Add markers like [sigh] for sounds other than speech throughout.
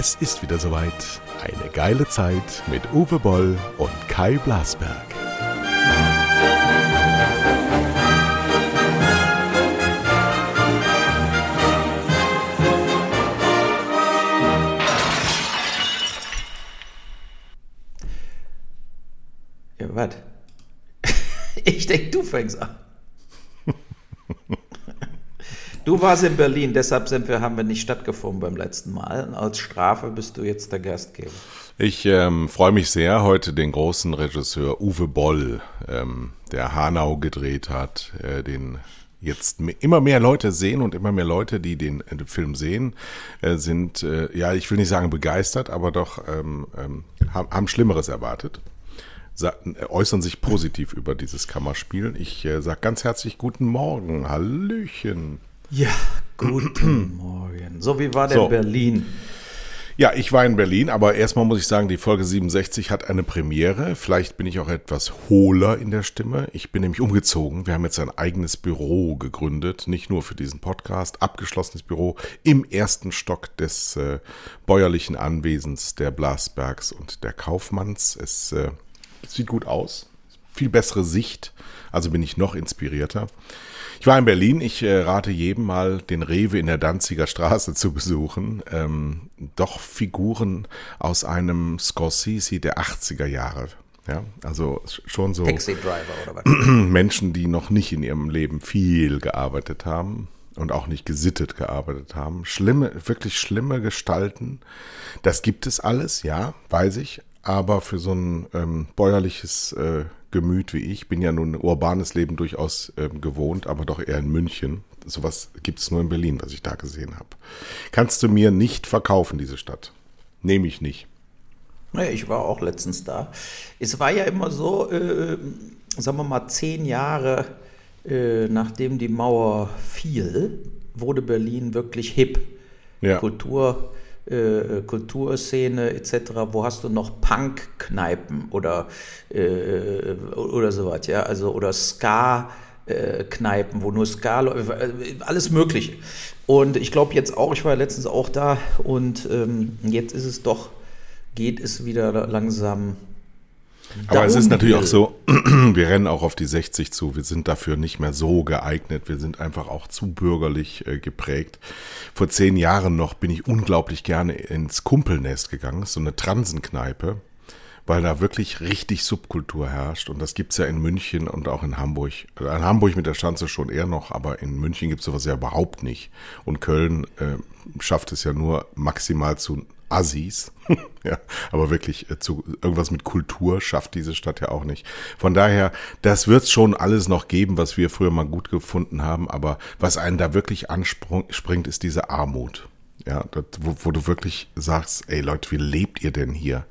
Es ist wieder soweit. Eine geile Zeit mit Uwe Boll und Kai Blasberg. Ja, was? [laughs] Ich denke, du fängst an. Du warst in Berlin, deshalb sind wir, haben wir nicht stattgefunden beim letzten Mal. Als Strafe bist du jetzt der Gastgeber. Ich ähm, freue mich sehr, heute den großen Regisseur Uwe Boll, ähm, der Hanau gedreht hat, äh, den jetzt immer mehr Leute sehen und immer mehr Leute, die den, äh, Film sehen, äh, sind, äh, ja, ich will nicht sagen begeistert, aber doch ähm, ähm, haben, Schlimmeres erwartet äußern sich positiv über dieses Kammerspiel. Ich äh, sage ganz herzlich guten Morgen, Hallöchen. Ja, guten [clears throat] Morgen. So, wie war denn so. Berlin? Ja, ich war in Berlin, aber erstmal muss ich sagen, die Folge 67 hat eine Premiere. Vielleicht bin ich auch etwas hohler in der Stimme. Ich bin nämlich umgezogen. Wir haben jetzt ein eigenes Büro gegründet, nicht nur für diesen Podcast, abgeschlossenes Büro im ersten Stock des äh, bäuerlichen Anwesens der Blasbergs und der Kaufmanns. Es äh, sieht gut aus. Viel bessere Sicht. Also bin ich noch inspirierter. Ich war in Berlin. Ich äh, rate jedem mal, den Rewe in der Danziger Straße [laughs] zu besuchen. Ähm, doch Figuren aus einem Scorsese der 80er Jahre. Ja, also schon so Taxi Driver oder was? [clears throat] Menschen, die noch nicht in ihrem Leben viel gearbeitet haben und auch nicht gesittet gearbeitet haben. Schlimme, wirklich schlimme Gestalten. Das gibt es alles, ja, weiß ich aber für so ein ähm, bäuerliches äh, Gemüt wie ich, bin ja nun ein urbanes Leben durchaus ähm, gewohnt, aber doch eher in München. Sowas gibt es nur in Berlin, was ich da gesehen habe. Kannst du mir nicht verkaufen, diese Stadt? Nehme ich nicht. Naja, ich war auch letztens da. Es war ja immer so, äh, sagen wir mal, zehn Jahre äh, nachdem die Mauer fiel, wurde Berlin wirklich hip. Ja. Kultur äh, Kulturszene etc., wo hast du noch Punk-Kneipen oder, äh, oder sowas, ja, also oder Ska- Kneipen, wo nur Ska äh, alles mögliche. Und ich glaube jetzt auch, ich war letztens auch da und ähm, jetzt ist es doch, geht es wieder langsam aber es ist natürlich auch so, [clears throat] wir rennen auch auf die 60 zu. Wir sind dafür nicht mehr so geeignet. Wir sind einfach auch zu bürgerlich äh, geprägt. Vor zehn Jahren noch bin ich unglaublich gerne ins Kumpelnest gegangen. So eine Transenkneipe, weil da wirklich richtig Subkultur herrscht. Und das gibt es ja in München und auch in Hamburg. In Hamburg mit der Schanze schon eher noch, aber in München gibt es sowas ja überhaupt nicht. Und Köln äh, schafft es ja nur maximal zu Assis. [laughs] ja, aber wirklich äh, zu irgendwas mit Kultur schafft diese Stadt ja auch nicht. Von daher, das wird schon alles noch geben, was wir früher mal gut gefunden haben, aber was einen da wirklich anspringt, ist diese Armut. Ja, das, wo, wo du wirklich sagst, ey Leute, wie lebt ihr denn hier?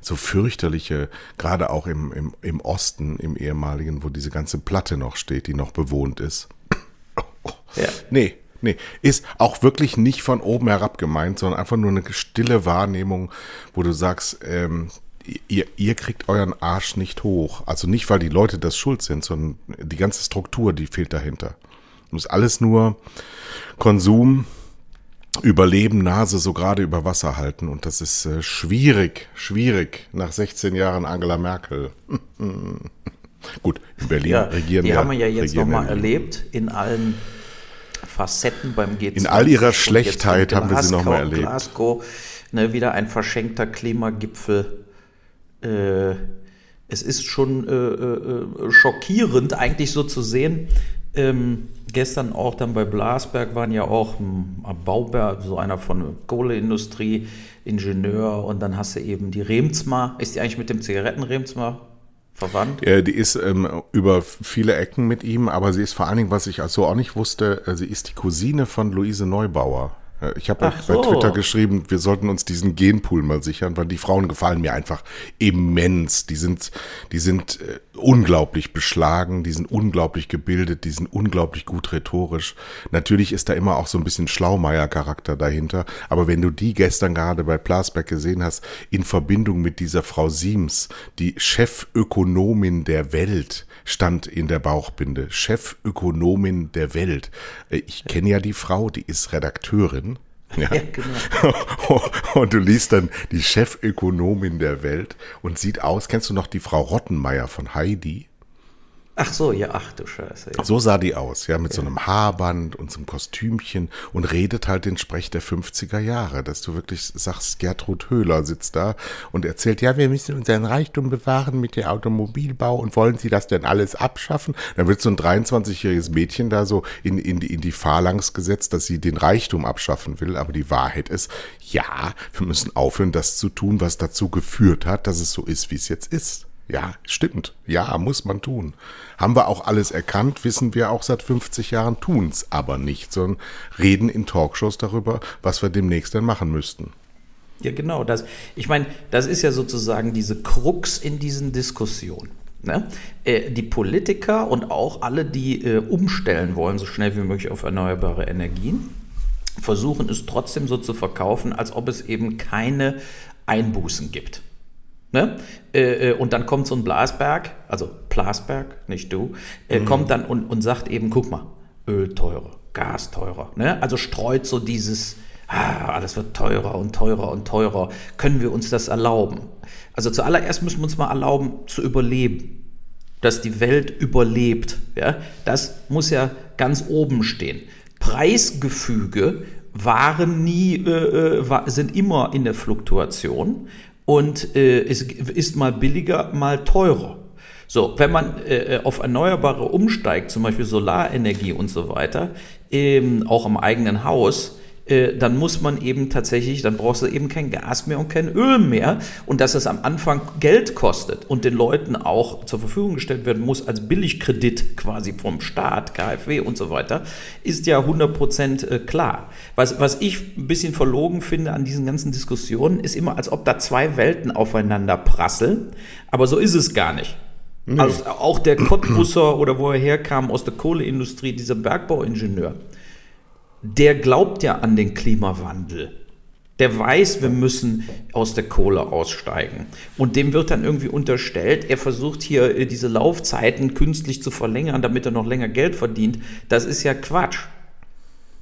So fürchterliche, gerade auch im, im, im Osten, im ehemaligen, wo diese ganze Platte noch steht, die noch bewohnt ist. [coughs] Ja. Nee, Nee, ist auch wirklich nicht von oben herab gemeint, sondern einfach nur eine stille Wahrnehmung, wo du sagst, ähm, ihr, ihr kriegt euren Arsch nicht hoch. Also nicht, weil die Leute das schuld sind, sondern die ganze Struktur, die fehlt dahinter. Es ist alles nur Konsum, Überleben, Nase so gerade über Wasser halten. Und das ist äh, schwierig, schwierig nach 16 Jahren Angela Merkel. [laughs] Gut, in Berlin ja, regieren wir. Die haben wir ja jetzt nochmal erlebt in allen Facetten beim G20. In all ihrer Schlechtheit haben wir sie nochmal erlebt. Glasgow, ne, wieder ein verschenkter Klimagipfel. Äh, es ist schon äh, äh, schockierend, eigentlich so zu sehen. Ähm, gestern auch dann bei Blasberg waren ja auch ein Bauberg, so einer von der Kohleindustrie, Ingenieur und dann hast du eben die Remsmar. Ist die eigentlich mit dem Zigarettenremsmar verwandt? Äh, die ist ähm, über viele Ecken mit ihm, aber sie ist vor allen Dingen, was ich also auch nicht wusste, äh, sie ist die Cousine von Luise Neubauer. Äh, ich habe so. bei Twitter geschrieben, wir sollten uns diesen Genpool mal sichern, weil die Frauen gefallen mir einfach immens. Die sind, die sind äh, unglaublich beschlagen, die sind unglaublich gebildet, die sind unglaublich gut rhetorisch. Natürlich ist da immer auch so ein bisschen Schlaumeier-Charakter dahinter, aber wenn du die gestern gerade bei Plasberg gesehen hast, in Verbindung mit dieser Frau Siems, die Chefökonomin der Welt, stand in der Bauchbinde, Chefökonomin der Welt. Äh, ich kenne ja die Frau, die ist Redakteurin Ja. ja genau. [laughs] und du liest dann die Chefökonomin der Welt und sieht aus, kennst du noch die Frau Rottenmeier von Heidi? Ach so, ja, ach du Scheiße. Ja. So sah die aus, ja, mit ja. so einem Haarband und so einem Kostümchen und redet halt den Sprech der 50er Jahre, dass du wirklich sagst, Gertrud Höhler sitzt da und erzählt, ja, wir müssen unseren Reichtum bewahren mit dem Automobilbau und wollen Sie das denn alles abschaffen? Dann wird so ein 23-jähriges Mädchen da so in, in, in die Phalanx gesetzt, dass sie den Reichtum abschaffen will, aber die Wahrheit ist, ja, wir müssen aufhören, das zu tun, was dazu geführt hat, dass es so ist, wie es jetzt ist. Ja, stimmt. Ja, muss man tun. Haben wir auch alles erkannt, wissen wir auch seit 50 Jahren, tun's aber nicht, sondern reden in Talkshows darüber, was wir demnächst dann machen müssten. Ja, genau. Das, ich meine, das ist ja sozusagen diese Krux in diesen Diskussionen. Ne? Äh, die Politiker und auch alle, die äh, umstellen wollen, so schnell wie möglich auf erneuerbare Energien, versuchen es trotzdem so zu verkaufen, als ob es eben keine Einbußen gibt. Ne? Äh, äh, und dann kommt so ein Blasberg, also Blasberg, nicht du, äh, mhm. kommt dann und, und sagt eben, guck mal, Öl teurer, Gas teurer. Ne? Also streut so dieses, ah, alles wird teurer und teurer und teurer. Können wir uns das erlauben? Also zuallererst müssen wir uns mal erlauben zu überleben. Dass die Welt überlebt. Ja? Das muss ja ganz oben stehen. Preisgefüge waren nie, äh, sind immer in der Fluktuation und äh, es ist mal billiger, mal teurer. So, wenn man äh, auf Erneuerbare umsteigt, zum Beispiel Solarenergie und so weiter, ähm, auch im eigenen Haus, äh, dann muss man eben tatsächlich, dann brauchst du eben kein Gas mehr und kein Öl mehr. Und dass es am Anfang Geld kostet und den Leuten auch zur Verfügung gestellt werden muss als Billigkredit quasi vom Staat, KfW und so weiter, ist ja 100% äh, klar. Was, was ich ein bisschen verlogen finde an diesen ganzen Diskussionen, ist immer, als ob da zwei Welten aufeinander prasseln. Aber so ist es gar nicht. Nee. Also auch der Cottbusser oder wo er herkam aus der Kohleindustrie, dieser Bergbauingenieur, der glaubt ja an den Klimawandel. Der weiß, wir müssen aus der Kohle aussteigen. Und dem wird dann irgendwie unterstellt, er versucht hier äh, diese Laufzeiten künstlich zu verlängern, damit er noch länger Geld verdient. Das ist ja Quatsch.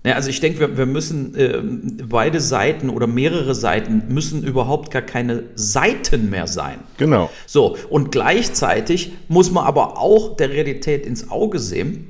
Ja, also ich denke, wir, wir müssen äh, beide Seiten oder mehrere Seiten müssen überhaupt gar keine Seiten mehr sein. Genau. So, und gleichzeitig muss man aber auch der Realität ins Auge sehen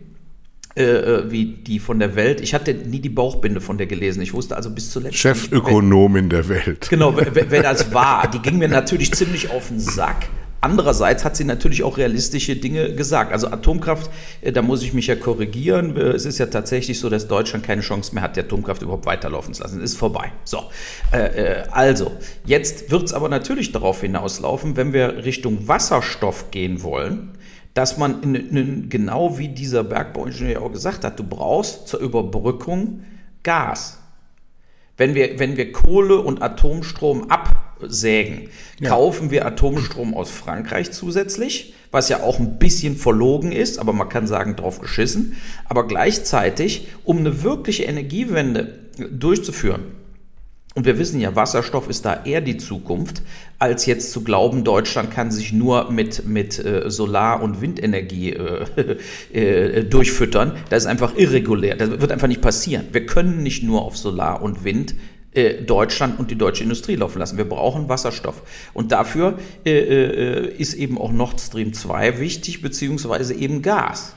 äh, äh, wie die von der Welt. Ich hatte nie die Bauchbinde von der gelesen. Ich wusste also bis zuletzt. Chefökonomin der Welt. Genau, wer, wer das war. Die ging mir natürlich ziemlich auf den Sack. Andererseits hat sie natürlich auch realistische Dinge gesagt. Also Atomkraft, äh, da muss ich mich ja korrigieren. Es ist ja tatsächlich so, dass Deutschland keine Chance mehr hat, die Atomkraft überhaupt weiterlaufen zu lassen. Ist vorbei. So, äh, also jetzt wird es aber natürlich darauf hinauslaufen, wenn wir Richtung Wasserstoff gehen wollen, dass man in, in, genau wie dieser Bergbauingenieur auch gesagt hat, du brauchst zur Überbrückung Gas. Wenn wir, wenn wir Kohle und Atomstrom absägen, ja. kaufen wir Atomstrom aus Frankreich zusätzlich, was ja auch ein bisschen verlogen ist, aber man kann sagen, drauf geschissen. Aber gleichzeitig, um eine wirkliche Energiewende durchzuführen, und wir wissen ja, Wasserstoff ist da eher die Zukunft, als jetzt zu glauben, Deutschland kann sich nur mit, mit äh, Solar- und Windenergie äh, [laughs] äh, durchfüttern. Das ist einfach irregulär. Das wird einfach nicht passieren. Wir können nicht nur auf Solar und Wind äh, Deutschland und die deutsche Industrie laufen lassen. Wir brauchen Wasserstoff. Und dafür äh, äh, ist eben auch Nord Stream 2 wichtig, beziehungsweise eben Gas.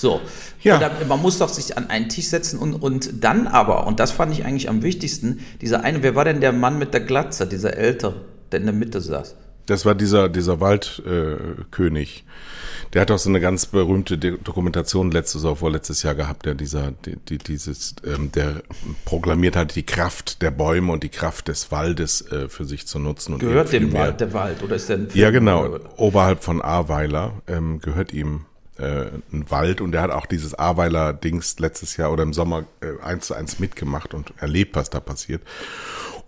So. Ja. Da, man muss doch sich an einen Tisch setzen und, und dann aber, und das fand ich eigentlich am wichtigsten, dieser eine, wer war denn der Mann mit der Glatze, dieser ältere, der in der Mitte saß? Das war dieser, dieser Waldkönig. Äh, der hat auch so eine ganz berühmte Dokumentation letztes oder vorletztes Jahr gehabt, der dieser, die, die, dieses, ähm, der proklamiert hat, die Kraft der Bäume und die Kraft des Waldes äh, für sich zu nutzen. Und gehört dem Wald der Wald oder ist der ein Ja, genau. Oberhalb von Ahrweiler ähm, gehört ihm äh, ein Wald und der hat auch dieses Aweiler-Dings letztes Jahr oder im Sommer äh, eins zu eins mitgemacht und erlebt, was da passiert.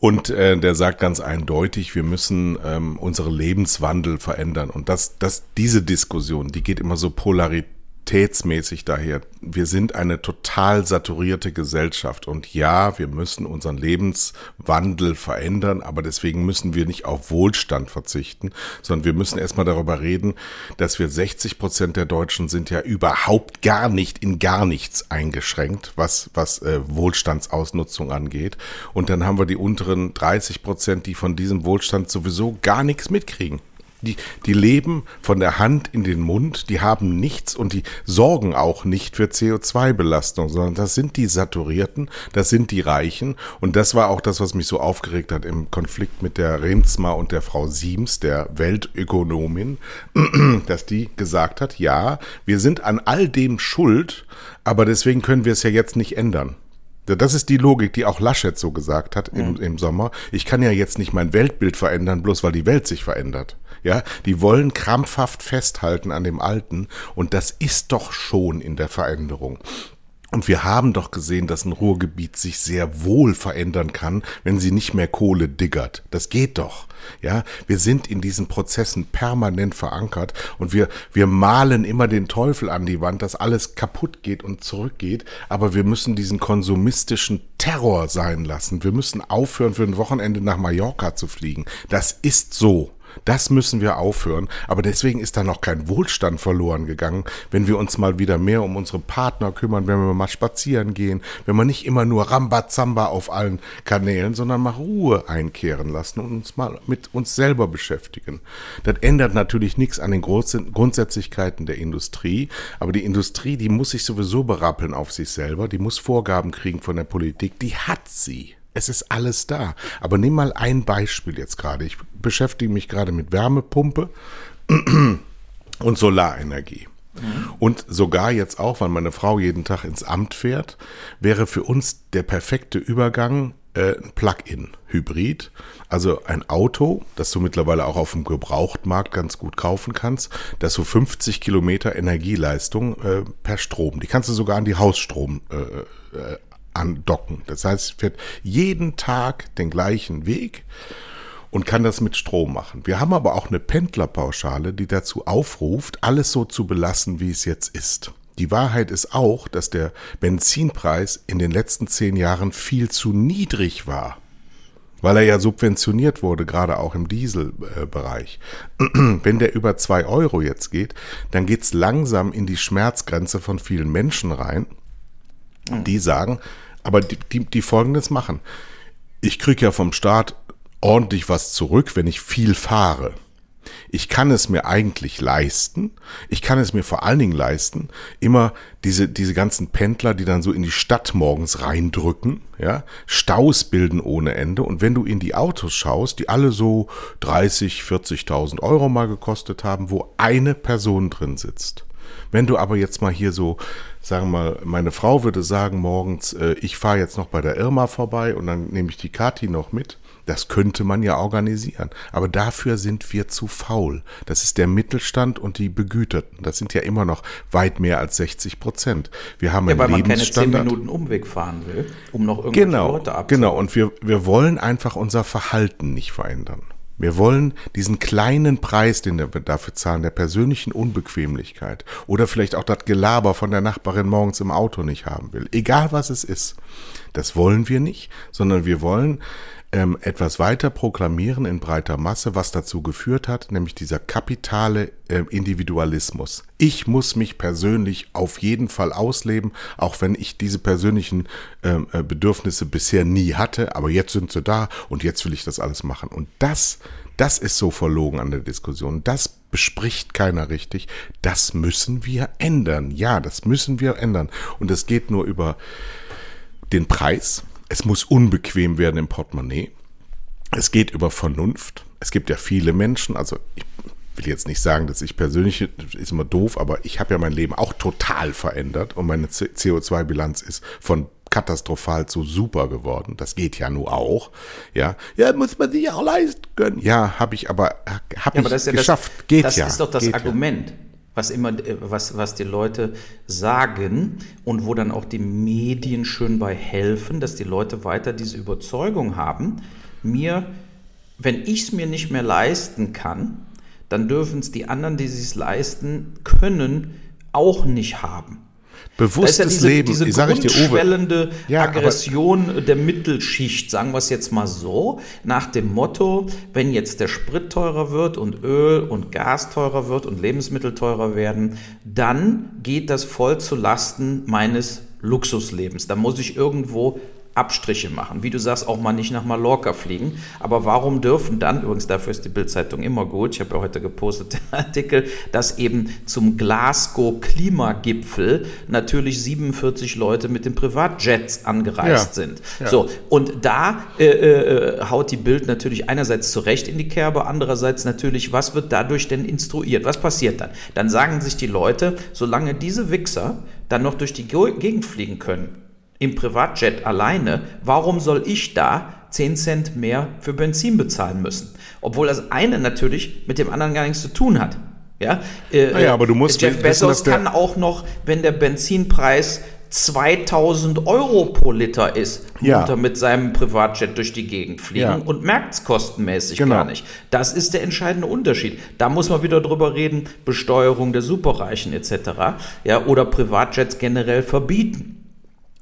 Und äh, der sagt ganz eindeutig, wir müssen ähm, unsere Lebenswandel verändern. Und das, das, diese Diskussion, die geht immer so polaritär qualitätsmäßig daher. Wir sind eine total saturierte Gesellschaft und ja, wir müssen unseren Lebenswandel verändern, aber deswegen müssen wir nicht auf Wohlstand verzichten, sondern wir müssen erstmal darüber reden, dass wir 60 Prozent der Deutschen sind ja überhaupt gar nicht in gar nichts eingeschränkt, was, was äh, Wohlstandsausnutzung angeht. Und dann haben wir die unteren 30 Prozent, die von diesem Wohlstand sowieso gar nichts mitkriegen. Die, die leben von der Hand in den Mund, die haben nichts und die sorgen auch nicht für CO2-Belastung, sondern das sind die Saturierten, das sind die Reichen. Und das war auch das, was mich so aufgeregt hat im Konflikt mit der Remsma und der Frau Siems, der Weltökonomin, [clears throat] dass die gesagt hat, ja, wir sind an all dem schuld, aber deswegen können wir es ja jetzt nicht ändern. Das ist die Logik, die auch Laschet so gesagt hat im, im Sommer. Ich kann ja jetzt nicht mein Weltbild verändern, bloß weil die Welt sich verändert. Ja, die wollen krampfhaft festhalten an dem Alten und das ist doch schon in der Veränderung. Und wir haben doch gesehen, dass ein Ruhrgebiet sich sehr wohl verändern kann, wenn sie nicht mehr Kohle diggert. Das geht doch. Ja, wir sind in diesen Prozessen permanent verankert und wir, wir malen immer den Teufel an die Wand, dass alles kaputt geht und zurückgeht. Aber wir müssen diesen konsumistischen Terror sein lassen. Wir müssen aufhören, für ein Wochenende nach Mallorca zu fliegen. Das ist so. Das müssen wir aufhören. Aber deswegen ist da noch kein Wohlstand verloren gegangen, wenn wir uns mal wieder mehr um unsere Partner kümmern, wenn wir mal spazieren gehen, wenn wir nicht immer nur Rambazamba auf allen Kanälen, sondern mal Ruhe einkehren lassen und uns mal mit uns selber beschäftigen. Das ändert natürlich nichts an den Grundsätzlichkeiten der Industrie, aber die Industrie, die muss sich sowieso berappeln auf sich selber, die muss Vorgaben kriegen von der Politik, die hat sie. Es ist alles da. Aber nimm mal ein Beispiel jetzt gerade. Ich beschäftige mich gerade mit Wärmepumpe [clears throat] und Solarenergie. Mhm. Und sogar jetzt auch, weil meine Frau jeden Tag ins Amt fährt, wäre für uns der perfekte Übergang äh, ein Plug-in-Hybrid. Also ein Auto, das du mittlerweile auch auf dem Gebrauchtmarkt ganz gut kaufen kannst, das so 50 Kilometer Energieleistung äh, per Strom, die kannst du sogar an die Hausstrom äh, äh andocken. Das heißt, es fährt jeden Tag den gleichen Weg und kann das mit Strom machen. Wir haben aber auch eine Pendlerpauschale, die dazu aufruft, alles so zu belassen, wie es jetzt ist. Die Wahrheit ist auch, dass der Benzinpreis in den letzten zehn Jahren viel zu niedrig war, weil er ja subventioniert wurde, gerade auch im Dieselbereich. [clears throat] Wenn der über zwei Euro jetzt geht, dann geht's langsam in die Schmerzgrenze von vielen Menschen rein, die sagen, aber die, die, die folgendes machen. Ich kriege ja vom Staat ordentlich was zurück, wenn ich viel fahre. Ich kann es mir eigentlich leisten. Ich kann es mir vor allen Dingen leisten, immer diese, diese ganzen Pendler, die dann so in die Stadt morgens reindrücken, ja, Staus bilden ohne Ende. Und wenn du in die Autos schaust, die alle so 30, 40.000 Euro mal gekostet haben, wo eine Person drin sitzt. Wenn du aber jetzt mal hier so sagen wir mal, meine Frau würde sagen morgens, äh, ich fahre jetzt noch bei der Irma vorbei und dann nehme ich die Kati noch mit. Das könnte man ja organisieren. Aber dafür sind wir zu faul. Das ist der Mittelstand und die Begüterten. Das sind ja immer noch weit mehr als 60 Prozent. Wir haben ja, weil man keine zehn Minuten Umweg fahren will, um noch irgendwelche genau, Leute abzuholen. Genau, und wir, wir wollen einfach unser Verhalten nicht verändern. Wir wollen diesen kleinen Preis, den wir dafür zahlen, der persönlichen Unbequemlichkeit oder vielleicht auch das Gelaber von der Nachbarin morgens im Auto nicht haben will. Egal was es ist. Das wollen wir nicht, sondern wir wollen ähm, etwas weiter proklamieren in breiter Masse, was dazu geführt hat, nämlich dieser kapitale äh, Individualismus. Ich muss mich persönlich auf jeden Fall ausleben, auch wenn ich diese persönlichen ähm, äh, Bedürfnisse bisher nie hatte, aber jetzt sind sie da und jetzt will ich das alles machen. Und das, das ist so verlogen an der Diskussion. Das bespricht keiner richtig. Das müssen wir ändern. Ja, das müssen wir ändern. Und es geht nur über den Preis, es muss unbequem werden im Portemonnaie. Es geht über Vernunft. Es gibt ja viele Menschen, also ich will jetzt nicht sagen, dass ich persönlich, ist immer doof, aber ich habe ja mein Leben auch total verändert und meine CO2-Bilanz ist von katastrophal zu super geworden. Das geht ja nur auch. Ja, ja muss man sich auch leisten können. Ja, habe ich aber, habe ja, ich geschafft. Das, geht das ja. Das ist doch das Argument. Ja was immer, äh, was, was die Leute sagen und wo dann auch die Medien schön bei helfen, dass die Leute weiter diese Überzeugung haben, mir, wenn ich es mir nicht mehr leisten kann, dann dürfen es die anderen, die es leisten können, auch nicht haben. Bewusstes ja diese, Leben, diese sag ich dir, grundschwellende Ja, Aggression der Mittelschicht, sagen wir es jetzt mal so, nach dem Motto, wenn jetzt der Sprit teurer wird und Öl und Gas teurer wird und Lebensmittel teurer werden, dann geht das voll zu Lasten meines Luxuslebens. Da muss ich irgendwo Abstriche machen. Wie du sagst, auch mal nicht nach Mallorca fliegen. Aber warum dürfen dann, übrigens dafür ist die Bildzeitung immer gut, ich habe ja heute gepostet [laughs] den Artikel, dass eben zum Glasgow-Klimagipfel natürlich 47 Leute mit den Privatjets angereist Ja, sind. ja. So, und da äh, äh, haut die Bild natürlich einerseits zurecht in die Kerbe, andererseits natürlich, was wird dadurch denn instruiert? Was passiert dann? Dann sagen sich die Leute, solange diese Wichser dann noch durch die Ge- Gegend fliegen können, im Privatjet alleine, warum soll ich da 10 Cent mehr für Benzin bezahlen müssen? Obwohl das eine natürlich mit dem anderen gar nichts zu tun hat. Ja, äh, Naja, aber du musst Jeff Bezos kann auch noch, wenn der Benzinpreis 2000 Euro pro Liter ist, Ja. mit seinem Privatjet durch die Gegend fliegen Ja. und merkt es kostenmäßig Genau. gar nicht. Das ist der entscheidende Unterschied. Da muss man wieder drüber reden, Besteuerung der Superreichen etc. Ja, oder Privatjets generell verbieten.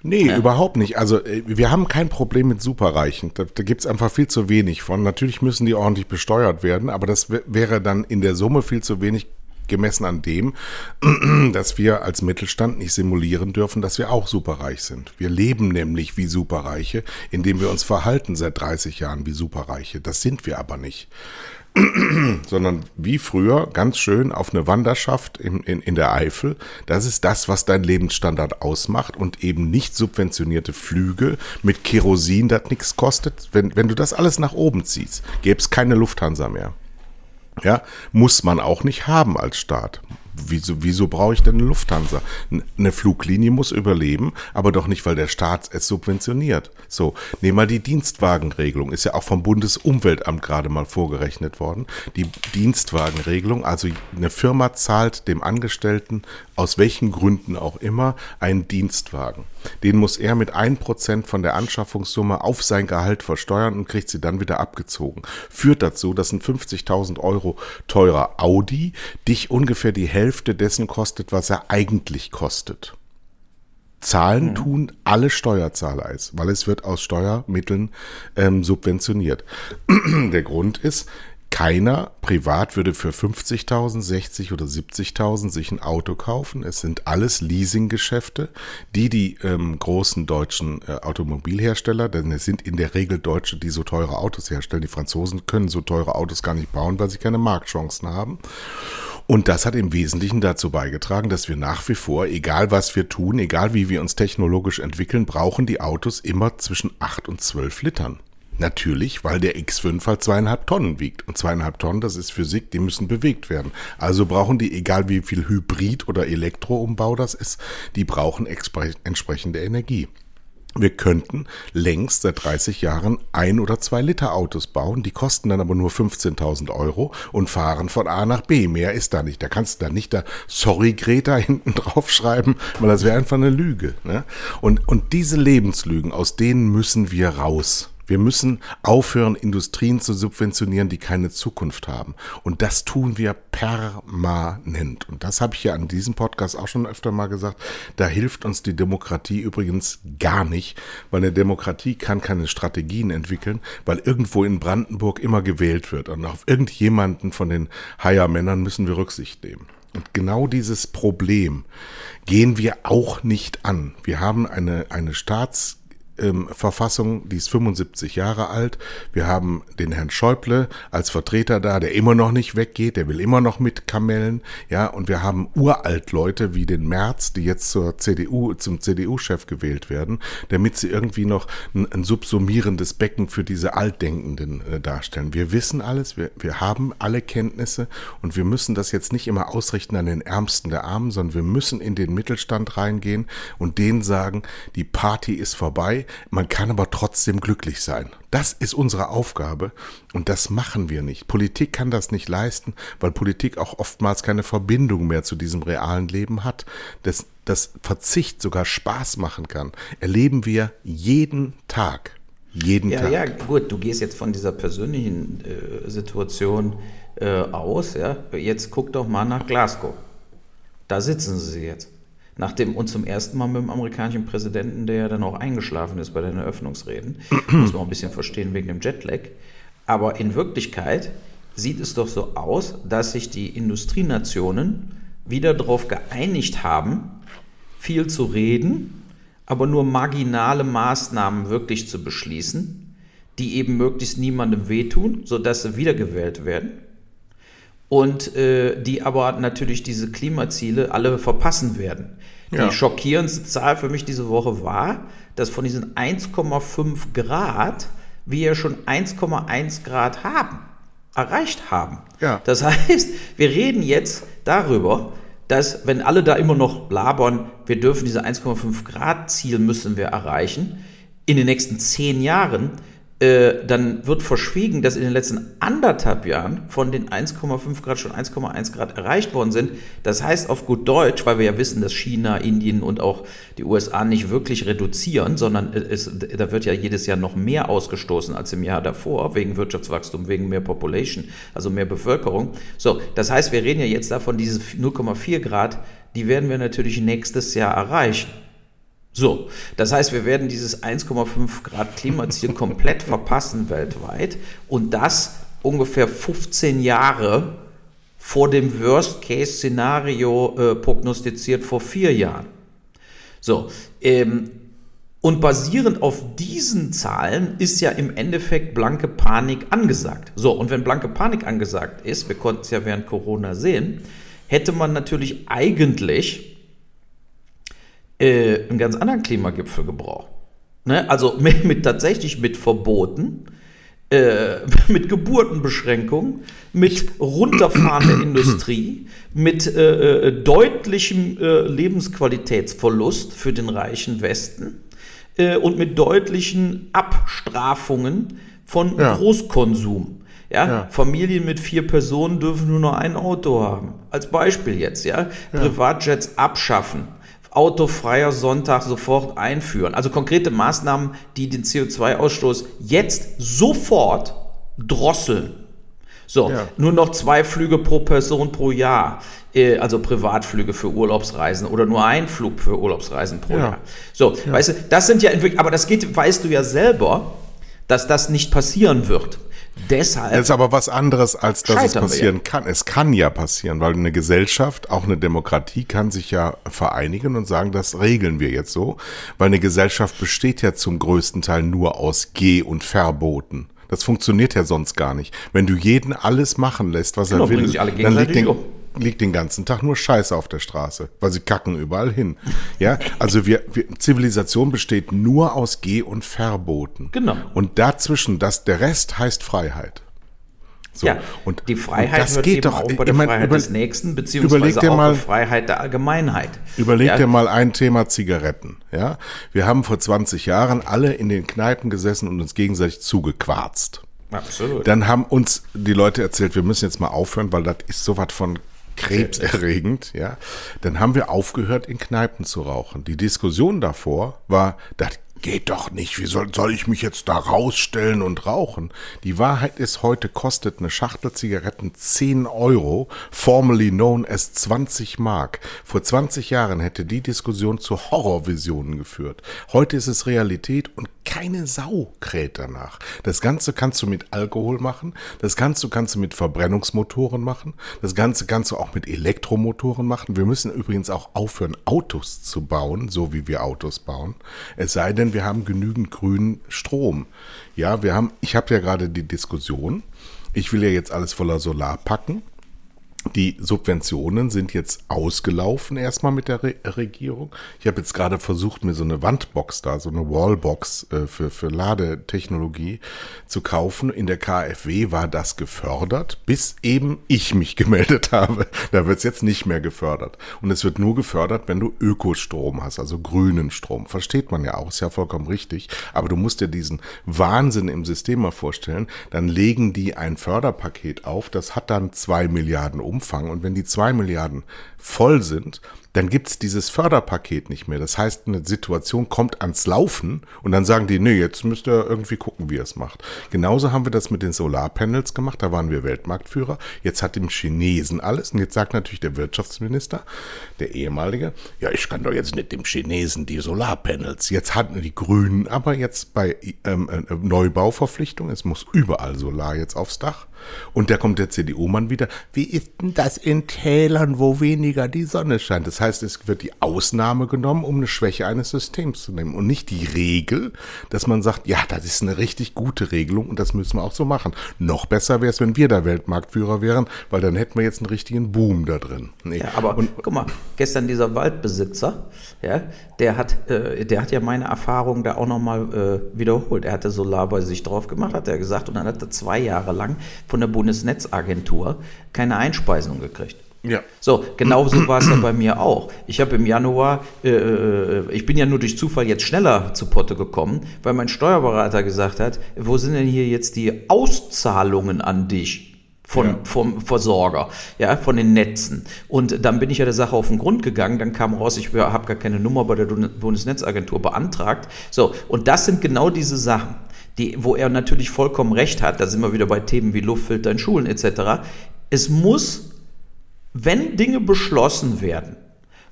Nee, überhaupt nicht. Also äh, wir haben kein Problem mit Superreichen. Da, da gibt's einfach viel zu wenig von. Natürlich müssen die ordentlich besteuert werden, aber das wär- wäre dann in der Summe viel zu wenig gemessen an dem, [clears throat] dass wir als Mittelstand nicht simulieren dürfen, dass wir auch superreich sind. Wir leben nämlich wie Superreiche, indem wir uns verhalten seit 30 Jahren wie Superreiche. Das sind wir aber nicht [clears throat] sondern wie früher ganz schön auf eine Wanderschaft in, in, in der Eifel. Das ist das, was dein Lebensstandard ausmacht und eben nicht subventionierte Flüge mit Kerosin, das nichts kostet. Wenn, wenn du das alles nach oben ziehst, gäbe es keine Lufthansa mehr. Ja, muss man auch nicht haben als Staat. Wieso, wieso brauche ich denn eine Lufthansa? Eine Fluglinie muss überleben, aber doch nicht, weil der Staat es subventioniert. So, nehmen wir die Dienstwagenregelung. Ist ja auch vom Bundesumweltamt gerade mal vorgerechnet worden. Die Dienstwagenregelung, also eine Firma zahlt dem Angestellten aus welchen Gründen auch immer einen Dienstwagen. Den muss er mit 1% von der Anschaffungssumme auf sein Gehalt versteuern und kriegt sie dann wieder abgezogen. Führt dazu, dass ein 50.000 Euro teurer Audi dich ungefähr die Hälfte dessen kostet, was er eigentlich kostet. Zahlen tun alle Steuerzahler es, weil es wird aus Steuermitteln ähm, subventioniert. [clears throat] Der Grund ist, keiner privat würde für 50.000, 60 oder 70.000 sich ein Auto kaufen. Es sind alles Leasinggeschäfte, die die ähm, großen deutschen äh, Automobilhersteller, denn es sind in der Regel Deutsche, die so teure Autos herstellen. Die Franzosen können so teure Autos gar nicht bauen, weil sie keine Marktchancen haben. Und das hat im Wesentlichen dazu beigetragen, dass wir nach wie vor, egal was wir tun, egal wie wir uns technologisch entwickeln, brauchen die Autos immer zwischen 8 und 12 Litern. Natürlich, weil der X5 halt zweieinhalb Tonnen wiegt. Und zweieinhalb Tonnen, das ist Physik, die müssen bewegt werden. Also brauchen die, egal wie viel Hybrid- oder Elektroumbau das ist, die brauchen entsprechende Energie. Wir könnten längst seit 30 Jahren ein oder zwei Liter Autos bauen, die kosten dann aber nur 15.000 Euro und fahren von A nach B. Mehr ist da nicht. Da kannst du dann nicht da Sorry Greta [laughs] hinten drauf schreiben, weil das wäre einfach eine Lüge. Ne? Und, und diese Lebenslügen, aus denen müssen wir raus. Wir müssen aufhören, Industrien zu subventionieren, die keine Zukunft haben. Und das tun wir permanent. Und das habe ich ja an diesem Podcast auch schon öfter mal gesagt. Da hilft uns die Demokratie übrigens gar nicht, weil eine Demokratie kann keine Strategien entwickeln, weil irgendwo in Brandenburg immer gewählt wird. Und auf irgendjemanden von den Haier-Männern müssen wir Rücksicht nehmen. Und genau dieses Problem gehen wir auch nicht an. Wir haben eine, eine Staats ähm, Verfassung, die ist 75 Jahre alt. Wir haben den Herrn Schäuble als Vertreter da, der immer noch nicht weggeht, der will immer noch mit Kamellen, ja, und wir haben uralt Leute wie den Merz, die jetzt zur CDU, zum CDU-Chef gewählt werden, damit sie irgendwie noch ein, ein subsumierendes Becken für diese Altdenkenden äh, darstellen. Wir wissen alles, wir, wir haben alle Kenntnisse und wir müssen das jetzt nicht immer ausrichten an den Ärmsten der Armen, sondern wir müssen in den Mittelstand reingehen und denen sagen, die Party ist vorbei, man kann aber trotzdem glücklich sein. Das ist unsere Aufgabe und das machen wir nicht. Politik kann das nicht leisten, weil Politik auch oftmals keine Verbindung mehr zu diesem realen Leben hat. Das, das Verzicht sogar Spaß machen kann, erleben wir jeden Tag. Jeden Ja, Tag. ja, gut, du gehst jetzt von dieser persönlichen äh, Situation äh, aus, ja. Jetzt guck doch mal nach Glasgow. Da sitzen sie jetzt. Nachdem und zum ersten Mal mit dem amerikanischen Präsidenten, der ja dann auch eingeschlafen ist bei den Eröffnungsreden, [clears throat] muss man ein bisschen verstehen wegen dem Jetlag. Aber in Wirklichkeit sieht es doch so aus, dass sich die Industrienationen wieder darauf geeinigt haben, viel zu reden, aber nur marginale Maßnahmen wirklich zu beschließen, die eben möglichst niemandem wehtun, sodass sie wiedergewählt werden und äh, die aber natürlich diese Klimaziele alle verpassen werden. Ja. Die schockierendste Zahl für mich diese Woche war, dass von diesen 1,5 Grad wir ja schon 1,1 Grad haben, erreicht haben. Ja. Das [laughs] heißt, wir reden jetzt darüber, dass wenn alle da immer noch labern, wir dürfen diese 1,5 Grad Ziel müssen wir erreichen, in den nächsten zehn Jahren äh, dann wird verschwiegen, dass in den letzten anderthalb Jahren von den 1,5 Grad schon 1,1 Grad erreicht worden sind. Das heißt auf gut Deutsch, weil wir ja wissen, dass China, Indien und auch die USA nicht wirklich reduzieren, sondern es, da wird ja jedes Jahr noch mehr ausgestoßen als im Jahr davor, wegen Wirtschaftswachstum, wegen mehr Population, also mehr Bevölkerung. So, das heißt, wir reden ja jetzt davon, diese 0,4 Grad, die werden wir natürlich nächstes Jahr erreichen. So, das heißt, wir werden dieses 1,5 Grad Klimaziel komplett verpassen weltweit und das ungefähr 15 Jahre vor dem Worst-Case-Szenario äh, prognostiziert vor vier Jahren. So, ähm, und basierend auf diesen Zahlen ist ja im Endeffekt blanke Panik angesagt. So, und wenn blanke Panik angesagt ist, wir konnten es ja während Corona sehen, hätte man natürlich eigentlich äh, einen ganz anderen Klimagipfel gebraucht. Ne? Also [laughs] mit, mit, tatsächlich mit Verboten, äh, [laughs] mit Geburtenbeschränkungen, mit runterfahrender [clears throat] Industrie, mit äh, äh, deutlichem äh, Lebensqualitätsverlust für den reichen Westen äh, und mit deutlichen Abstrafungen von ja. Großkonsum. Ja, ja, Familien mit vier Personen dürfen nur noch ein Auto haben. Als Beispiel jetzt, ja. ja. Privatjets abschaffen autofreier Sonntag sofort einführen. Also konkrete Maßnahmen, die den CO2-Ausstoß jetzt sofort drosseln. So, ja. nur noch zwei Flüge pro Person pro Jahr, äh, also Privatflüge für Urlaubsreisen oder nur ein Flug für Urlaubsreisen pro ja. Jahr. So, ja. weißt du, das sind ja, aber das geht, weißt du ja selber, dass das nicht passieren wird. Deshalb. Das ist aber was anderes, als dass es passieren kann. Es kann ja passieren, weil eine Gesellschaft, auch eine Demokratie, kann sich ja vereinigen und sagen, das regeln wir jetzt so. Weil eine Gesellschaft besteht ja zum größten Teil nur aus Geh- und Verboten. Das funktioniert ja sonst gar nicht. Wenn du jeden alles machen lässt, was genau, er will, dann liegt den, liegt den ganzen Tag nur Scheiße auf der Straße, weil sie kacken überall hin. Ja, also wir, wir Zivilisation besteht nur aus Geh- und Verboten. Genau. Und dazwischen, das, der Rest heißt Freiheit. So. Ja, und die Freiheit und das wird geht eben doch, auch bei der meine, Freiheit über, des Nächsten, beziehungsweise auch mal, Freiheit der Allgemeinheit. Überleg ja. dir mal ein Thema Zigaretten. Ja, Wir haben vor 20 Jahren alle in den Kneipen gesessen und uns gegenseitig zugequarzt. Absolut. Dann haben uns die Leute erzählt, wir müssen jetzt mal aufhören, weil das ist so was von krebserregend, ja, dann haben wir aufgehört, in Kneipen zu rauchen. Die Diskussion davor war, das geht doch nicht, wie soll, soll ich mich jetzt da rausstellen und rauchen? Die Wahrheit ist, heute kostet eine Schachtel Zigaretten 10 Euro, formerly known as 20 Mark. Vor 20 Jahren hätte die Diskussion zu Horrorvisionen geführt. Heute ist es Realität und keine Sau kräht danach. Das Ganze kannst du mit Alkohol machen, das Ganze kannst du mit Verbrennungsmotoren machen, das Ganze kannst du auch mit Elektromotoren machen. Wir müssen übrigens auch aufhören, Autos zu bauen, so wie wir Autos bauen. Es sei denn, wir haben genügend grünen Strom. Ja, wir haben, ich habe ja gerade die Diskussion, ich will ja jetzt alles voller Solar packen. Die Subventionen sind jetzt ausgelaufen erstmal mit der Re Regierung. Ich habe jetzt gerade versucht, mir so eine Wandbox da, so eine Wallbox äh, für, für Ladetechnologie zu kaufen. In der KfW war das gefördert, bis eben ich mich [laughs] gemeldet habe. Da wird es jetzt nicht mehr gefördert. Und es wird nur gefördert, wenn du Ökostrom hast, also grünen Strom. Versteht man ja auch, ist ja vollkommen richtig. Aber du musst dir diesen Wahnsinn im System mal vorstellen. Dann legen die ein Förderpaket auf, das hat dann zwei Milliarden Umfang. Und wenn die zwei Milliarden voll sind, dann gibt's dieses Förderpaket nicht mehr. Das heißt, eine Situation kommt ans Laufen und dann sagen die, nee, jetzt müsst ihr irgendwie gucken, wie ihr es macht. Genauso haben wir das mit den Solarpanels gemacht, da waren wir Weltmarktführer. Jetzt hat dem Chinesen alles und jetzt sagt natürlich der Wirtschaftsminister, der ehemalige, ja, ich kann doch jetzt nicht dem Chinesen die Solarpanels. Jetzt hatten die Grünen aber jetzt bei ähm, äh, Neubauverpflichtung, es muss überall Solar jetzt aufs Dach. Und da kommt der CDU-Mann wieder. Wie ist denn das in Tälern, wo weniger die Sonne scheint? Das heißt, es wird die Ausnahme genommen, um eine Schwäche eines Systems zu nehmen und nicht die Regel, dass man sagt, ja, das ist eine richtig gute Regelung und das müssen wir auch so machen. Noch besser wäre es, wenn wir der Weltmarktführer wären, weil dann hätten wir jetzt einen richtigen Boom da drin. Nee. Ja, aber und, guck mal, gestern dieser Waldbesitzer, ja, der hat, äh, der hat ja meine Erfahrung da auch nochmal äh, wiederholt. Er hatte Solar bei sich drauf gemacht, hat er gesagt, und dann hat er zwei Jahre lang von der Bundesnetzagentur keine Einspeisung gekriegt. Ja. So, genau so war es ja bei mir auch. Ich habe im Januar, äh, äh, ich bin ja nur durch Zufall jetzt schneller zu Potte gekommen, weil mein Steuerberater gesagt hat, wo sind denn hier jetzt die Auszahlungen an dich? Von, ja. vom Versorger, ja, von den Netzen. Und dann bin ich ja der Sache auf den Grund gegangen. Dann kam raus, ich habe gar keine Nummer bei der Bundesnetzagentur beantragt. So, und das sind genau diese Sachen die, wo er natürlich vollkommen recht hat, da sind wir wieder bei Themen wie Luftfilter in Schulen etc. Es muss, wenn Dinge beschlossen werden,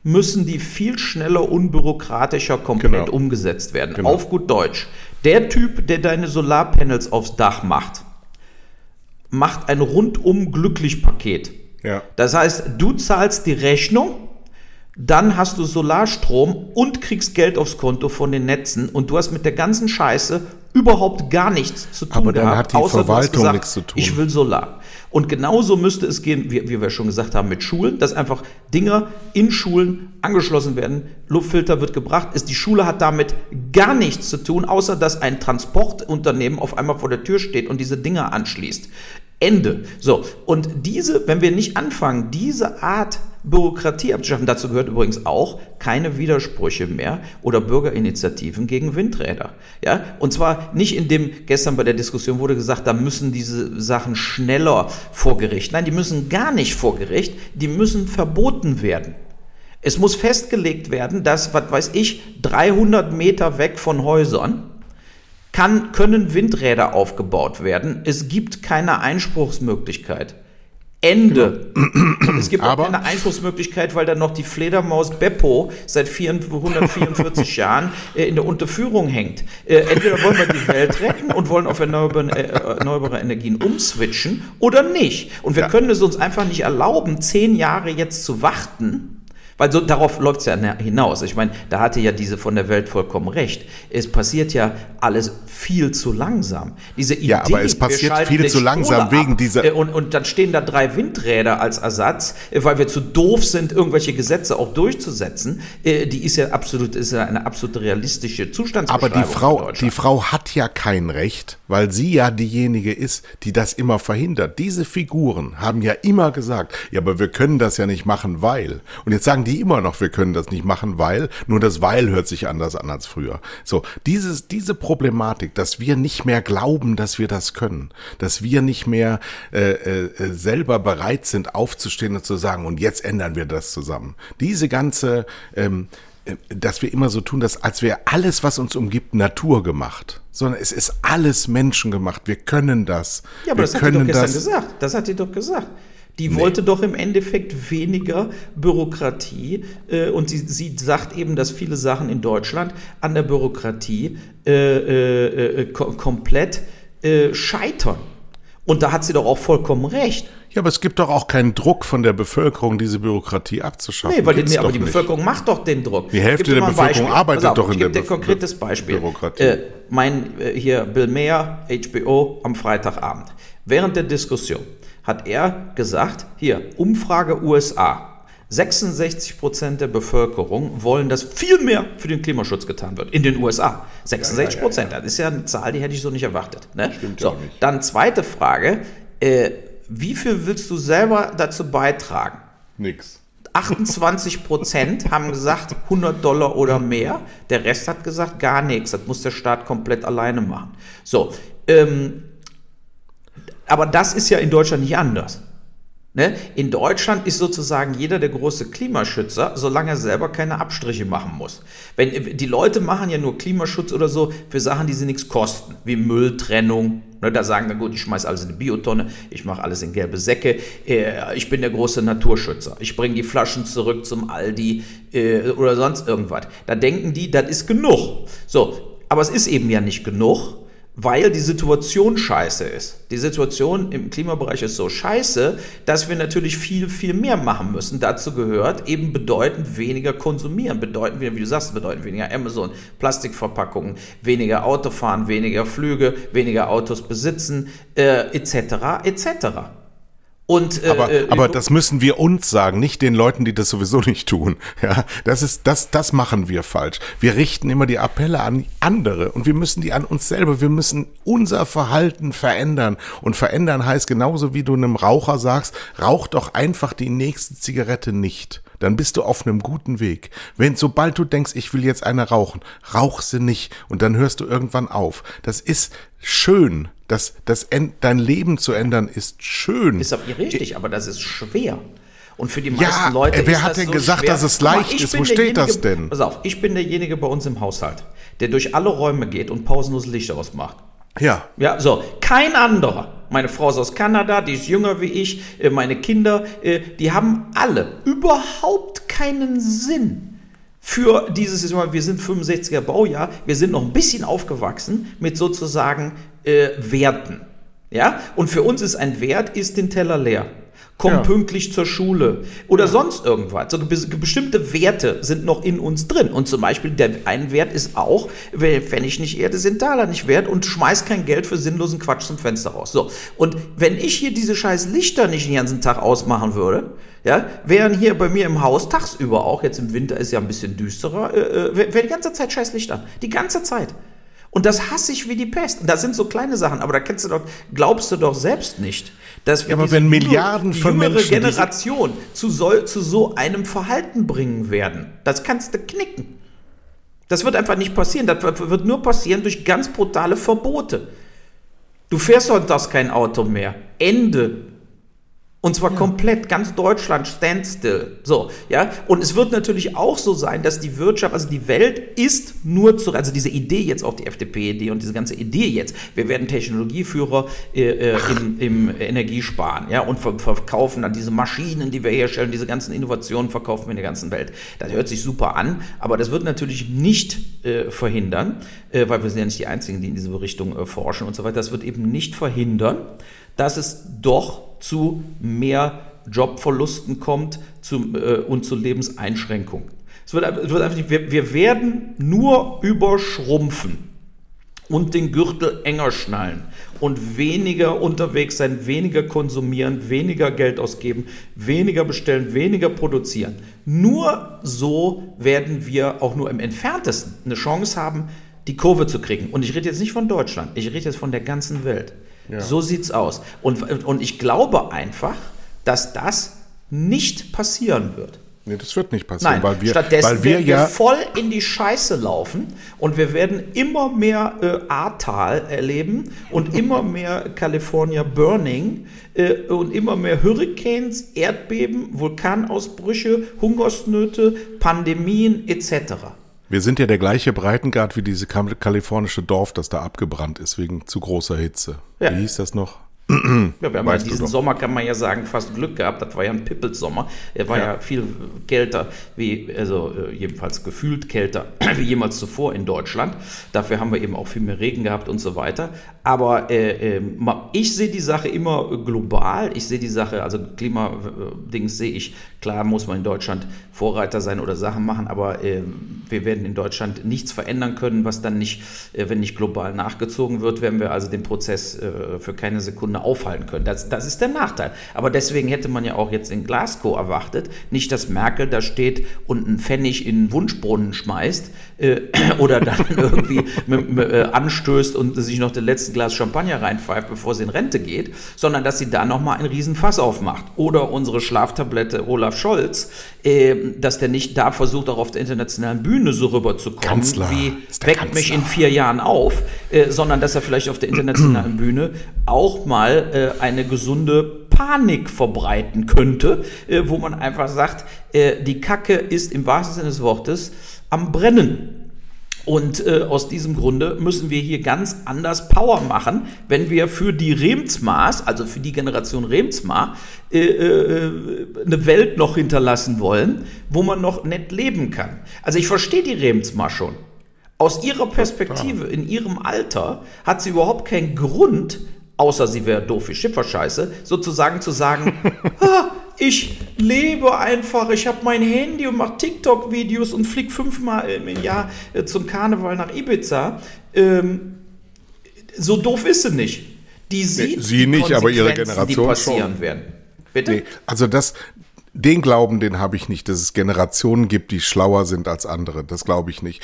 müssen die viel schneller, unbürokratischer komplett genau. umgesetzt werden. Genau. Auf gut Deutsch. Der Typ, der deine Solarpanels aufs Dach macht, macht ein rundum glücklich Paket. Ja. Das heißt, du zahlst die Rechnung dann hast du Solarstrom und kriegst Geld aufs Konto von den Netzen und du hast mit der ganzen Scheiße überhaupt gar nichts zu tun Aber dann gehabt, hat die außer Verwaltung gesagt, nichts zu tun. Ich will Solar. Und genauso müsste es gehen, wie, wie wir schon gesagt haben, mit Schulen, dass einfach Dinge in Schulen angeschlossen werden. Luftfilter wird gebracht. Ist, die Schule hat damit gar nichts zu tun, außer dass ein Transportunternehmen auf einmal vor der Tür steht und diese Dinge anschließt. Ende. So, und diese, wenn wir nicht anfangen, diese Art Bürokratie abzuschaffen, dazu gehört übrigens auch keine Widersprüche mehr oder Bürgerinitiativen gegen Windräder. Ja, und zwar nicht in dem, gestern bei der Diskussion wurde gesagt, da müssen diese Sachen schneller vor Gericht. Nein, die müssen gar nicht vor Gericht, die müssen verboten werden. Es muss festgelegt werden, dass, was weiß ich, 300 Meter weg von Häusern kann, können Windräder aufgebaut werden. Es gibt keine Einspruchsmöglichkeit. Ende. Genau. Es gibt auch keine Einspruchsmöglichkeit, weil da noch die Fledermaus Beppo seit 444 [laughs] Jahren äh, in der Unterführung hängt. Äh, entweder wollen wir die Welt retten und wollen auf erneuerbare, äh, erneuerbare Energien umswitchen oder nicht. Und wir ja. können es uns einfach nicht erlauben, zehn Jahre jetzt zu warten weil so darauf läuft es ja hinaus. Ich meine, da hatte ja diese von der Welt vollkommen recht. Es passiert ja alles viel zu langsam. Diese Idee, ja, aber es passiert viel zu langsam wegen dieser. Äh, und, und dann stehen da drei Windräder als Ersatz, äh, weil wir zu doof sind, irgendwelche Gesetze auch durchzusetzen. Äh, die ist ja absolut, ist ja eine absolut realistische Zustandsbeschreibung. Aber die Frau, die Frau hat ja kein Recht, weil sie ja diejenige ist, die das immer verhindert. Diese Figuren haben ja immer gesagt, ja, aber wir können das ja nicht machen, weil. Und jetzt sagen die immer noch, wir können das nicht machen, weil, nur das weil hört sich anders an als früher. So, dieses, diese Problematik, dass wir nicht mehr glauben, dass wir das können, dass wir nicht mehr äh, äh, selber bereit sind, aufzustehen und zu sagen, und jetzt ändern wir das zusammen. Diese ganze, ähm, äh, dass wir immer so tun, dass als wäre alles, was uns umgibt, Natur gemacht, sondern es ist alles menschengemacht. Wir können das. Ja, aber wir das hat die doch gestern gesagt. Das hat die doch gesagt. Die nee. wollte doch im Endeffekt weniger Bürokratie äh, und sie, sie sagt eben, dass viele Sachen in Deutschland an der Bürokratie äh, äh, äh ko komplett äh, scheitern. Und da hat sie doch auch vollkommen recht. Ja, aber es gibt doch auch keinen Druck von der Bevölkerung, diese Bürokratie abzuschaffen. Nee, weil die, nee, aber die nicht. Bevölkerung macht doch den Druck. Die Hälfte der Bevölkerung arbeitet auf, doch in der Bevölkerung. Ich gebe dir ein konkretes Beispiel. Bürokratie. Äh, mein hier Bill Mayer, HBO, am Freitagabend. Während der Diskussion hat er gesagt, hier, Umfrage USA. 66 Prozent der Bevölkerung wollen, dass viel mehr für den Klimaschutz getan wird. In den USA. 66 Prozent. Ja, ja, ja, das ist ja eine Zahl, die hätte ich so nicht erwartet. Ne? Stimmt so, nicht. Dann zweite Frage. Äh, wie viel willst du selber dazu beitragen? Nix. 28 Prozent haben gesagt 100 Dollar oder mehr. Der Rest hat gesagt gar nichts. Das muss der Staat komplett alleine machen. So, ähm, aber das ist ja in Deutschland nicht anders. Ne? In Deutschland ist sozusagen jeder der große Klimaschützer, solange er selber keine Abstriche machen muss. Wenn, die Leute machen ja nur Klimaschutz oder so für Sachen, die sie nichts kosten, wie Mülltrennung. Ne? Da sagen dann gut, ich schmeiß alles in eine Biotonne, ich mache alles in gelbe Säcke, äh, ich bin der große Naturschützer, ich bringe die Flaschen zurück zum Aldi äh, oder sonst irgendwas. Da denken die, das ist genug. So, aber es ist eben ja nicht genug weil die Situation scheiße ist. Die Situation im Klimabereich ist so scheiße, dass wir natürlich viel, viel mehr machen müssen. Dazu gehört eben bedeutend weniger konsumieren, bedeutend, wie du sagst, bedeutend weniger Amazon, Plastikverpackungen, weniger Autofahren, weniger Flüge, weniger Autos besitzen, äh, etc., etc. Und, äh, aber, äh, aber das müssen wir uns sagen, nicht den Leuten, die das sowieso nicht tun. [laughs] Ja, das ist das, das machen wir falsch. Wir richten immer die Appelle an andere und wir müssen die an uns selber. Wir müssen unser Verhalten verändern und verändern heißt genauso wie du einem Raucher sagst, rauch doch einfach die nächste Zigarette nicht dann bist du auf einem guten Weg. Wenn sobald du denkst, ich will jetzt eine rauchen, rauch sie nicht und dann hörst du irgendwann auf. Das ist schön. Das, das, dein Leben zu ändern ist schön. Ist aber richtig, aber das ist schwer. Und für die meisten ja, Leute wer hat denn so gesagt, schwer. dass es leicht mal, ist? Wo steht das denn? Pass auf, ich bin derjenige bei uns im Haushalt, der durch alle Räume geht und pausenlos Licht ausmacht. Ja. Ja, so. Kein anderer. Meine Frau ist aus Kanada, die ist jünger wie ich, äh, meine Kinder, äh, die haben alle überhaupt keinen Sinn für dieses, wir sind 65er Baujahr, wir sind noch ein bisschen aufgewachsen mit sozusagen äh, Werten. Ja? Und für uns ist ein Wert, ist den Teller leer komm ja. pünktlich zur Schule oder ja. sonst irgendwas. So bestimmte Werte sind noch in uns drin. Und zum Beispiel der ein Wert ist auch, wenn ich nicht Erde, sind Taler nicht wert und schmeiß kein Geld für sinnlosen Quatsch zum Fenster raus. So. Und wenn ich hier diese scheiß Lichter nicht den ganzen Tag ausmachen würde, ja, wären hier bei mir im Haus tagsüber auch, jetzt im Winter ist ja ein bisschen düsterer, äh, äh wäre die ganze Zeit scheiß Lichter. Die ganze Zeit. Und das hasse ich wie die Pest. Und das sind so kleine Sachen, aber da kennst du doch, glaubst du doch selbst nicht, dass wir ja, aber wenn Milliarden von Menschen Generation zu so, zu so einem Verhalten bringen werden, das kannst du knicken. Das wird einfach nicht passieren. Das wird nur passieren durch ganz brutale Verbote. Du fährst sonntags kein Auto mehr. Ende. Und zwar ja. komplett, ganz Deutschland standstill. So, ja. Und es wird natürlich auch so sein, dass die Wirtschaft, also die Welt ist nur zu, also diese Idee jetzt, auch die FDP-Idee und diese ganze Idee jetzt, wir werden Technologieführer äh, äh im, im Energiesparen, ja, und ver verkaufen dann diese Maschinen, die wir herstellen, diese ganzen Innovationen verkaufen wir in der ganzen Welt. Das hört sich super an, aber das wird natürlich nicht äh, verhindern, äh, weil wir sind ja nicht die Einzigen, die in diese Richtung äh, forschen und so weiter. Das wird eben nicht verhindern, dass es doch zu mehr Jobverlusten kommt zu, äh, und zu Lebenseinschränkungen. Es wird, es wird einfach nicht, wir, wir werden nur überschrumpfen und den Gürtel enger schnallen und weniger unterwegs sein, weniger konsumieren, weniger Geld ausgeben, weniger bestellen, weniger produzieren. Nur so werden wir auch nur im entferntesten eine Chance haben, die Kurve zu kriegen. Und ich rede jetzt nicht von Deutschland, ich rede jetzt von der ganzen Welt. Ja. So sieht's aus. Und, und ich glaube einfach, dass das nicht passieren wird. Nee, das wird nicht passieren, Nein, weil wir, stattdessen weil wir werden ja voll in die Scheiße laufen und wir werden immer mehr äh, Ahrtal erleben und immer mehr California Burning äh, und immer mehr Hurricanes, Erdbeben, Vulkanausbrüche, Hungersnöte, Pandemien etc. Wir sind ja der gleiche Breitengrad wie diese kalifornische Dorf, das da abgebrannt ist wegen zu großer Hitze. Ja. Wie hieß das noch? Ja, wir haben ja diesen Sommer, kann man ja sagen, fast Glück gehabt. Das war ja ein Pippelsommer. Er war ja, ja viel kälter, wie, also äh, jedenfalls gefühlt kälter [clears throat] wie jemals zuvor in Deutschland. Dafür haben wir eben auch viel mehr Regen gehabt und so weiter. Aber äh, äh, ich sehe die Sache immer global. Ich sehe die Sache, also Klimadings sehe ich, klar muss man in Deutschland Vorreiter sein oder Sachen machen, aber äh, wir werden in Deutschland nichts verändern können, was dann nicht, äh, wenn nicht global nachgezogen wird, werden wir also den Prozess äh, für keine Sekunde aufhalten können. Das, das ist der Nachteil. Aber deswegen hätte man ja auch jetzt in Glasgow erwartet, nicht, dass Merkel da steht und einen Pfennig in den Wunschbrunnen schmeißt äh, [clears throat] oder dann [laughs] irgendwie äh, anstößt und sich noch das letzte Glas Champagner reinpfeift, bevor sie in Rente geht, sondern dass sie da nochmal einen Riesenfass aufmacht. Oder unsere Schlaftablette Olaf Scholz, äh, dass der nicht da versucht, auch auf der internationalen Bühne so rüberzukommen, Kanzler, wie weckt mich in vier Jahren auf, äh, sondern dass er vielleicht auf der internationalen [clears throat] Bühne auch mal äh, eine gesunde Panik verbreiten könnte, äh, wo man einfach sagt, die Kacke ist im wahrsten Sinne des Wortes am Brennen. Und äh, aus diesem Grunde müssen wir hier ganz anders Power machen, wenn wir für die Remsmars, also für die Generation Remsmar, äh, äh, eine Welt noch hinterlassen wollen, wo man noch nett leben kann. Also ich verstehe die Remsmar schon. Aus ihrer Perspektive, in ihrem Alter, hat sie überhaupt keinen Grund, außer sie wäre doof wie Schifferscheiße, sozusagen zu sagen, [laughs] ah, ich lebe einfach, ich habe mein Handy und mache TikTok-Videos und fliege fünfmal im Jahr äh, zum Karneval nach Ibiza. Ähm, so doof ist sie nicht. Die sieht sie nicht, aber ihre Generation die passieren schon. werden. Bitte? Nee, also das, den Glauben, den habe ich nicht, dass es Generationen gibt, die schlauer sind als andere. Das glaube ich nicht.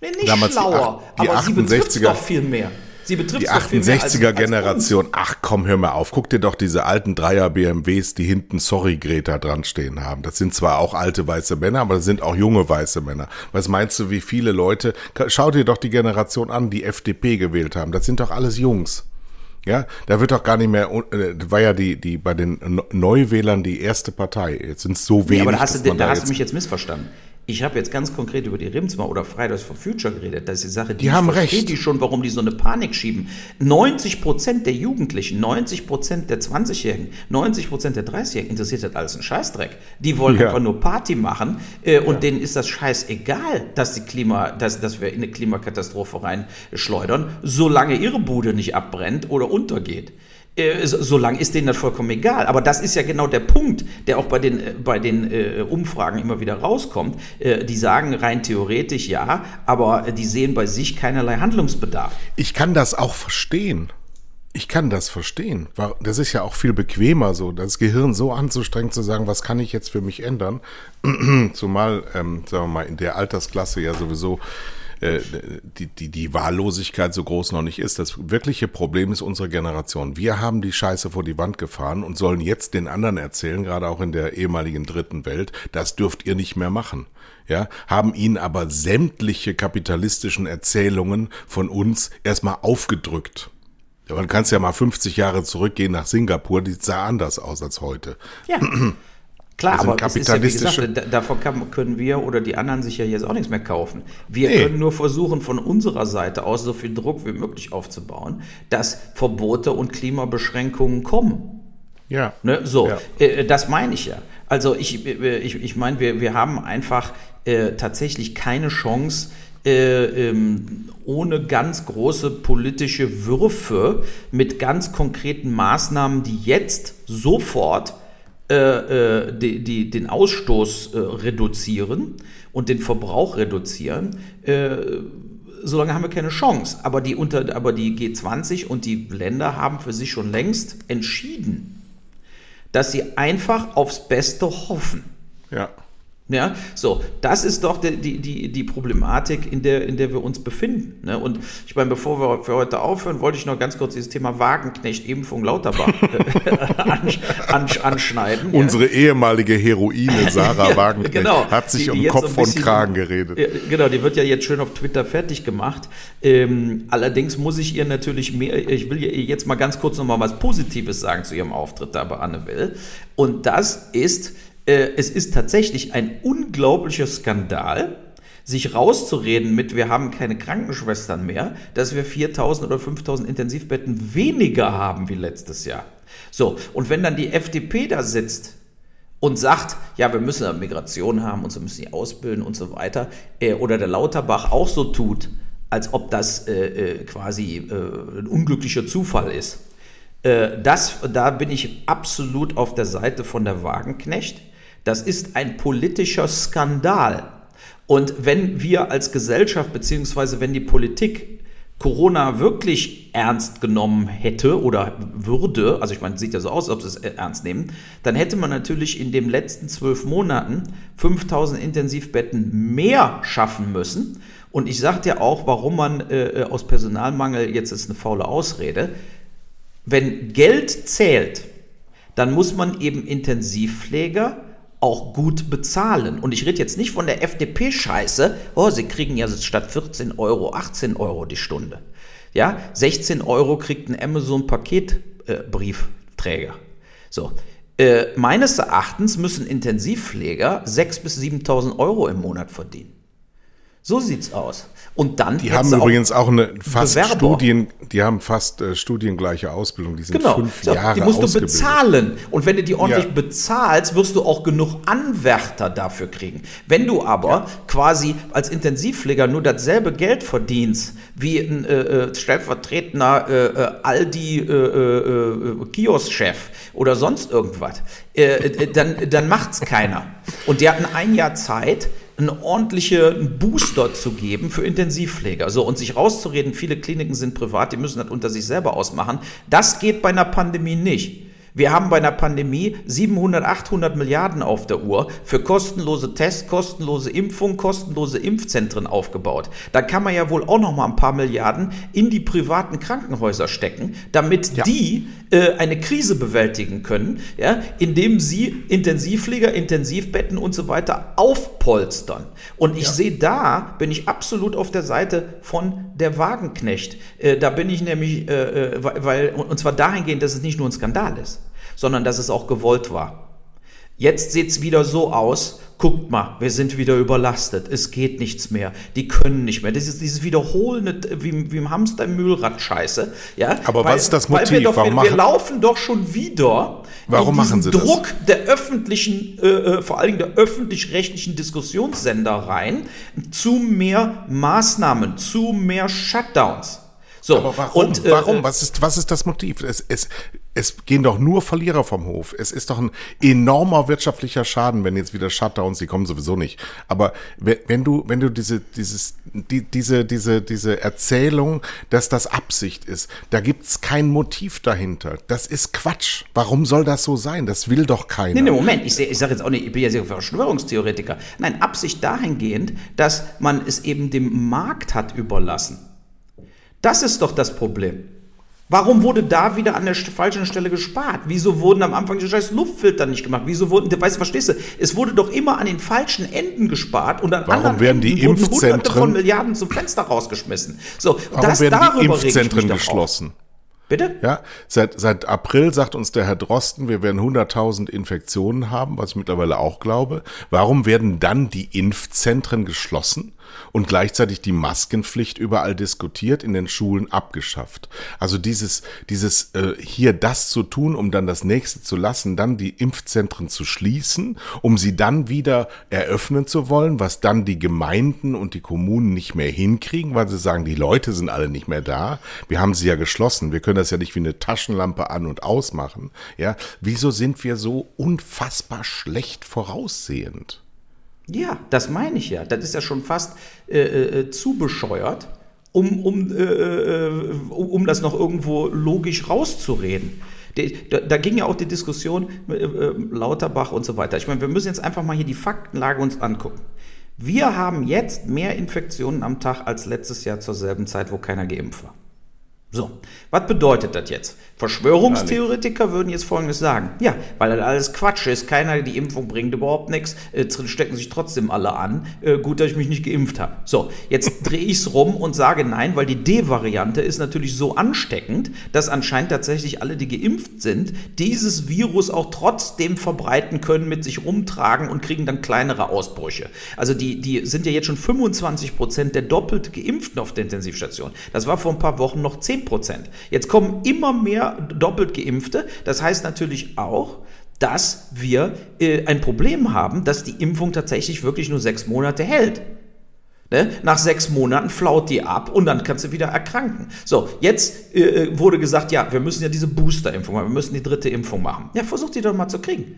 Nee, nicht Damals schlauer, die, die aber 68er, sie doch viel mehr. Sie betrifft die 68er Generation. Ach komm, hör mal auf. Guck dir doch diese alten Dreier BMWs, die hinten Sorry Greta dran stehen haben. Das sind zwar auch alte weiße Männer, aber das sind auch junge weiße Männer. Was meinst du, wie viele Leute, schau dir doch die Generation an, die FDP gewählt haben. Das sind doch alles Jungs. Ja, da wird doch gar nicht mehr, äh, war ja die, die bei den Neuwählern die erste Partei. Jetzt sind es so wenig. Nee, aber da hast, du, da hast du mich jetzt missverstanden. Ich habe jetzt ganz konkret über die Rimsma oder Fridays for Future geredet. Das ist die Sache, die, die haben recht. die schon, warum die so eine Panik schieben. 90 Prozent der Jugendlichen, 90 Prozent der 20-Jährigen, 90 Prozent der 30-Jährigen interessiert das alles ein Scheißdreck. Die wollen ja. einfach nur Party machen äh, und ja. denen ist das scheißegal, dass, die Klima, dass, dass wir in eine Klimakatastrophe reinschleudern, solange ihre Bude nicht abbrennt oder untergeht. Äh, solange ist denen das vollkommen egal. Aber das ist ja genau der Punkt, der auch bei den, äh, bei den äh, Umfragen immer wieder rauskommt. Äh, die sagen rein theoretisch ja, aber die sehen bei sich keinerlei Handlungsbedarf. Ich kann das auch verstehen. Ich kann das verstehen. Das ist ja auch viel bequemer, so das Gehirn so anzustrengen zu sagen, was kann ich jetzt für mich ändern? [clears throat] Zumal, ähm, sagen wir mal, in der Altersklasse ja sowieso äh, die, die, die Wahllosigkeit so groß noch nicht ist. Das wirkliche Problem ist unsere Generation. Wir haben die Scheiße vor die Wand gefahren und sollen jetzt den anderen erzählen, gerade auch in der ehemaligen dritten Welt, das dürft ihr nicht mehr machen. Ja, haben ihnen aber sämtliche kapitalistischen Erzählungen von uns erstmal aufgedrückt. Man kann ja mal 50 Jahre zurückgehen nach Singapur, die sah anders aus als heute. Ja. [clears throat] Klar, aber kapitalistische ist ja, wie gesagt, davon können wir oder die anderen sich ja jetzt auch nichts mehr kaufen. Wir nee. können nur versuchen, von unserer Seite aus so viel Druck wie möglich aufzubauen, dass Verbote und Klimabeschränkungen kommen. Ja. Ne? So, ja. Äh, das meine ich ja. Also ich, äh, ich, ich meine, wir, wir haben einfach äh, tatsächlich keine Chance, äh, ähm, ohne ganz große politische Würfe mit ganz konkreten Maßnahmen, die jetzt sofort äh, äh, die, die, den Ausstoß äh, reduzieren und den Verbrauch reduzieren, äh, solange haben wir keine Chance. Aber die, unter, aber die G20 und die Länder haben für sich schon längst entschieden, dass sie einfach aufs Beste hoffen. Ja. Ja, so, das ist doch die, die, die Problematik, in der, in der wir uns befinden. Ne? Und ich meine, bevor wir für heute aufhören, wollte ich noch ganz kurz dieses Thema Wagenknecht, Impfung, Lauterbach [laughs] äh, anschneiden. Unsere ja. ehemalige Heroine [laughs] Sarah ja, Wagenknecht genau, hat sich die, um Kopf und Kragen geredet. Äh, genau, die wird ja jetzt schön auf Twitter fertig gemacht. Ähm, allerdings muss ich ihr natürlich mehr, ich will ihr jetzt mal ganz kurz noch mal was Positives sagen zu ihrem Auftritt da bei Anne Will. Und das ist, äh, es ist tatsächlich ein unglaublicher Skandal, sich rauszureden mit, wir haben keine Krankenschwestern mehr, dass wir 4000 oder 5000 Intensivbetten weniger haben wie letztes Jahr. So, und wenn dann die FDP da sitzt und sagt, ja, wir müssen Migration haben und so müssen die ausbilden und so weiter, äh, oder der Lauterbach auch so tut, als ob das äh, äh quasi äh, ein unglücklicher Zufall ist. Äh, das, da bin ich absolut auf der Seite von der Wagenknecht. Das ist ein politischer Skandal. Und wenn wir als Gesellschaft beziehungsweise wenn die Politik Corona wirklich ernst genommen hätte oder würde, also ich meine, sieht ja so aus, ob sie es ernst nehmen, dann hätte man natürlich in den letzten zwölf Monaten 5000 Intensivbetten mehr schaffen müssen. Und ich sagte ja auch, warum man äh, äh, aus Personalmangel, jetzt ist eine faule Ausrede, wenn Geld zählt, dann muss man eben Intensivpfleger auch gut bezahlen. Und ich rede jetzt nicht von der FDP-Scheiße, oh, sie kriegen ja statt 14 Euro 18 Euro die Stunde. Ja, 16 Euro kriegt ein Amazon-Paketbriefträger. So, äh, meines Erachtens müssen Intensivpfleger 6.000 bis 7.000 Euro im Monat verdienen. So sieht's aus. Und dann die haben übrigens auch eine fast Bewerber. Studien, die haben fast äh, studiengleiche Ausbildung. Die sind genau. fünf so, Jahre Die musst du bezahlen. Und wenn du die ordentlich ja. bezahlst, wirst du auch genug Anwärter dafür kriegen. Wenn du aber ja. quasi als Intensivpfleger nur dasselbe Geld verdienst wie ein äh, äh stellvertretender äh, äh Aldi äh, Kiosk-Chef oder sonst irgendwas, dann, dann macht's keiner. Und die hatten ein Jahr Zeit einen ordentlichen Booster zu geben für Intensivpfleger. So, und sich rauszureden, viele Kliniken sind privat, die müssen das unter sich selber ausmachen. Das geht bei einer Pandemie nicht. Wir haben bei einer Pandemie 700, 800 Milliarden auf der Uhr für kostenlose Tests, kostenlose Impfung, kostenlose Impfzentren aufgebaut. Da kann man ja wohl auch noch mal ein paar Milliarden in die privaten Krankenhäuser stecken, damit ja. die äh, eine Krise bewältigen können, ja, indem sie Intensivpfleger, Intensivbetten und so weiter aufpolstern. Und ich ja. sehe da, bin ich absolut auf der Seite von der Wagenknecht. Äh, da bin ich nämlich, äh, äh weil, und zwar dahingehend, dass es nicht nur ein Skandal ist sondern dass es auch gewollt war. Jetzt sieht es wieder so aus, guckt mal, wir sind wieder überlastet, es geht nichts mehr, die können nicht mehr. Das ist dieses Wiederholende, wie, wie im Hamster im Mühlrad Scheiße. Ja? Aber weil, was ist das Motiv? wir, doch, Warum wir, wir laufen doch schon wieder Warum in machen Sie Druck das? der öffentlichen, äh, äh, vor allem der öffentlich-rechtlichen Diskussionssender rein zu mehr Maßnahmen, zu mehr Shutdowns. So, Aber warum? Und, äh, warum? Was ist, was ist das Motiv? Es, es, es gehen doch nur Verlierer vom Hof. Es ist doch ein enormer wirtschaftlicher Schaden, wenn jetzt wieder Shutdowns, die kommen sowieso nicht. Aber wenn du, wenn du diese, dieses, die, diese, diese, diese Erzählung, dass das Absicht ist, da gibt's kein Motiv dahinter. Das ist Quatsch. Warum soll das so sein? Das will doch keiner. Nee, nee, Moment. Ich, ich sage jetzt auch nicht, ich bin ja sehr Verschwörungstheoretiker. Nein, Absicht dahingehend, dass man es eben dem Markt hat überlassen. Das ist doch das Problem. Warum wurde da wieder an der falschen Stelle gespart? Wieso wurden am Anfang die scheiß Luftfilter nicht gemacht? Wieso wurden, weißt du, verstehst du? Es wurde doch immer an den falschen Enden gespart und an Warum anderen werden die Enden wurden Hunderte von Milliarden zum Fenster rausgeschmissen. So, Warum das, werden die Impfzentren geschlossen? Bitte? Ja, seit, seit April sagt uns der Herr Drosten, wir werden 100.000 Infektionen haben, was ich mittlerweile auch glaube. Warum werden dann die Impfzentren geschlossen? und gleichzeitig die Maskenpflicht überall diskutiert, in den Schulen abgeschafft. Also dieses, dieses äh, hier das zu tun, um dann das nächste zu lassen, dann die Impfzentren zu schließen, um sie dann wieder eröffnen zu wollen, was dann die Gemeinden und die Kommunen nicht mehr hinkriegen, weil sie sagen, die Leute sind alle nicht mehr da. Wir haben sie ja geschlossen. Wir können das ja nicht wie eine Taschenlampe an und ausmachen. Ja, wieso sind wir so unfassbar schlecht voraussehend? Ja, das meine ich ja. Das ist ja schon fast äh, äh, äh zu bescheuert, um, um, äh, äh um das noch irgendwo logisch rauszureden. Da, da, ging ja auch die Diskussion äh, äh, Lauterbach und so weiter. Ich meine, wir müssen jetzt einfach mal hier die Faktenlage uns angucken. Wir haben jetzt mehr Infektionen am Tag als letztes Jahr zur selben Zeit, wo keiner geimpft war. So, was bedeutet das jetzt? Verschwörungstheoretiker würden jetzt Folgendes sagen. Ja, weil das alles Quatsch ist, keiner, die Impfung bringt überhaupt nichts, äh, stecken sich trotzdem alle an. Äh, gut, dass ich mich nicht geimpft habe. So, jetzt [laughs] drehe ich es rum und sage nein, weil die D-Variante ist natürlich so ansteckend, dass anscheinend tatsächlich alle, die geimpft sind, dieses Virus auch trotzdem verbreiten können, mit sich rumtragen und kriegen dann kleinere Ausbrüche. Also die, die sind ja jetzt schon 25 Prozent der doppelt Geimpften auf der Intensivstation. Das war vor ein paar Wochen noch 10 Prozent. Jetzt kommen immer mehr doppelt geimpfte. Das heißt natürlich auch, dass wir äh, ein Problem haben, dass die Impfung tatsächlich wirklich nur sechs Monate hält. Ne? Nach sechs Monaten flaut die ab und dann kannst du wieder erkranken. So, jetzt äh, wurde gesagt, ja, wir müssen ja diese Booster-Impfung machen, wir müssen die dritte Impfung machen. Ja, versuch die doch mal zu kriegen.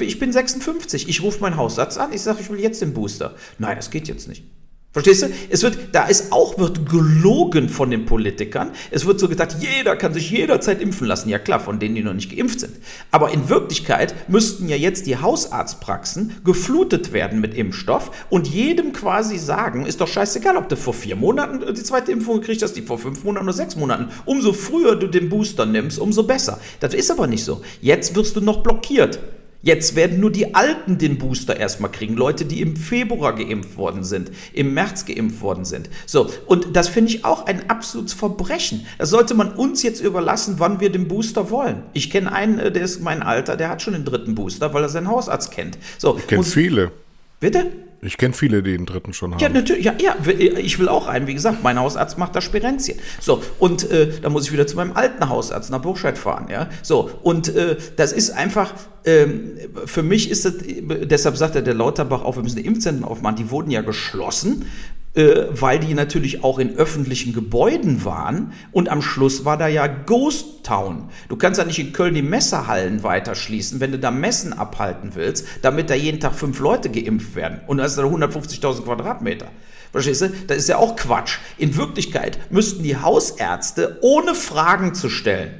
Ich bin 56, ich rufe meinen Haussatz an, ich sage, ich will jetzt den Booster. Nein, das geht jetzt nicht. Verstehst du? Es wird, da ist auch, wird gelogen von den Politikern. Es wird so gesagt, jeder kann sich jederzeit impfen lassen. Ja klar, von denen, die noch nicht geimpft sind. Aber in Wirklichkeit müssten ja jetzt die Hausarztpraxen geflutet werden mit Impfstoff und jedem quasi sagen, ist doch scheißegal, ob du vor vier Monaten die zweite Impfung gekriegt hast, die vor fünf Monaten oder sechs Monaten. Umso früher du den Booster nimmst, umso besser. Das ist aber nicht so. Jetzt wirst du noch blockiert. Jetzt werden nur die Alten den Booster erstmal kriegen. Leute, die im Februar geimpft worden sind, im März geimpft worden sind. So, und das finde ich auch ein absolutes Verbrechen. Das sollte man uns jetzt überlassen, wann wir den Booster wollen. Ich kenne einen, äh, der ist mein Alter, der hat schon den dritten Booster, weil er seinen Hausarzt kennt. So, ich kenne viele. Bitte? Ich kenne viele, die den dritten schon haben. Ja, natürlich. Ja, ja, ich will auch einen. Wie gesagt, mein Hausarzt macht da Spirenzien. So, und äh, da muss ich wieder zu meinem alten Hausarzt nach Burscheid fahren. Ja, so, und äh, das ist einfach, ähm, für mich ist das, deshalb sagt er der Lauterbach auch, wir müssen die Impfzentren aufmachen. Die wurden ja geschlossen, äh, weil die natürlich auch in öffentlichen Gebäuden waren. Und am Schluss war da ja Ghost Town. Du kannst ja nicht in Köln die Messehallen weiter schließen, wenn du da Messen abhalten willst, damit da jeden Tag fünf Leute geimpft werden. Und da ist da 150.000 Quadratmeter. Verstehst du? Das ist ja auch Quatsch. In Wirklichkeit müssten die Hausärzte ohne Fragen zu stellen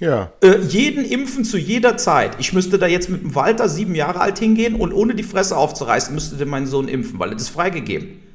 ja. Äh, jeden impfen zu jeder Zeit. Ich müsste da jetzt mit dem Walter, sieben Jahre alt, hingehen und ohne die Fresse aufzureißen, müsste der meinen Sohn impfen, weil er das freigegeben.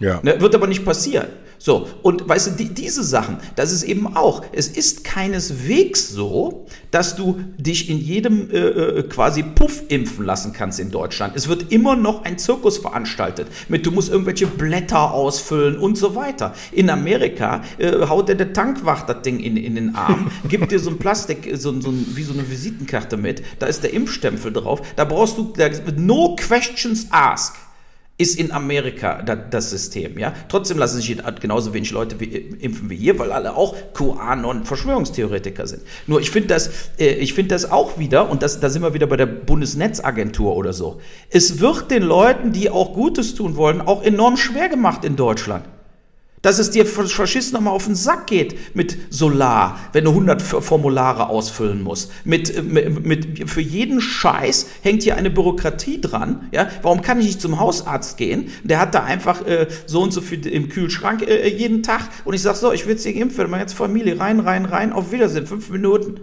Ja. Ne, wird aber nicht passieren. So, und weißt du, die, diese Sachen, das ist eben auch, es ist keineswegs so, dass du dich in jedem äh, äh, quasi Puff impfen lassen kannst in Deutschland. Es wird immer noch ein Zirkus veranstaltet mit, du musst irgendwelche Blätter ausfüllen und so weiter. In Amerika äh, haut dir der Tankwacht das Ding in, in den Arm, [laughs] gibt dir so ein Plastik, so, so wie so eine Visitenkarte mit, da ist der Impfstempel drauf, da brauchst du, da, no questions asked ist in Amerika das System. Ja? Trotzdem lassen sich genauso wenig Leute impfen wie hier, weil alle auch QAnon-Verschwörungstheoretiker sind. Nur ich finde das, äh, find das auch wieder, und das, da sind wir wieder bei der Bundesnetzagentur oder so, es wird den Leuten, die auch Gutes tun wollen, auch enorm schwer gemacht in Deutschland. Dass es dir Faschisten nochmal auf den Sack geht mit Solar, wenn du 100 Formulare ausfüllen musst. Mit, äh, mit, mit, für jeden Scheiß hängt hier eine Bürokratie dran. Ja? Warum kann ich nicht zum Hausarzt gehen? Der hat da einfach äh, so und so viel im Kühlschrank äh, jeden Tag. Und ich sag so, ich will jetzt geimpft werden. Meine jetzt Familie rein, rein, rein, auf Wiedersehen. Fünf Minuten.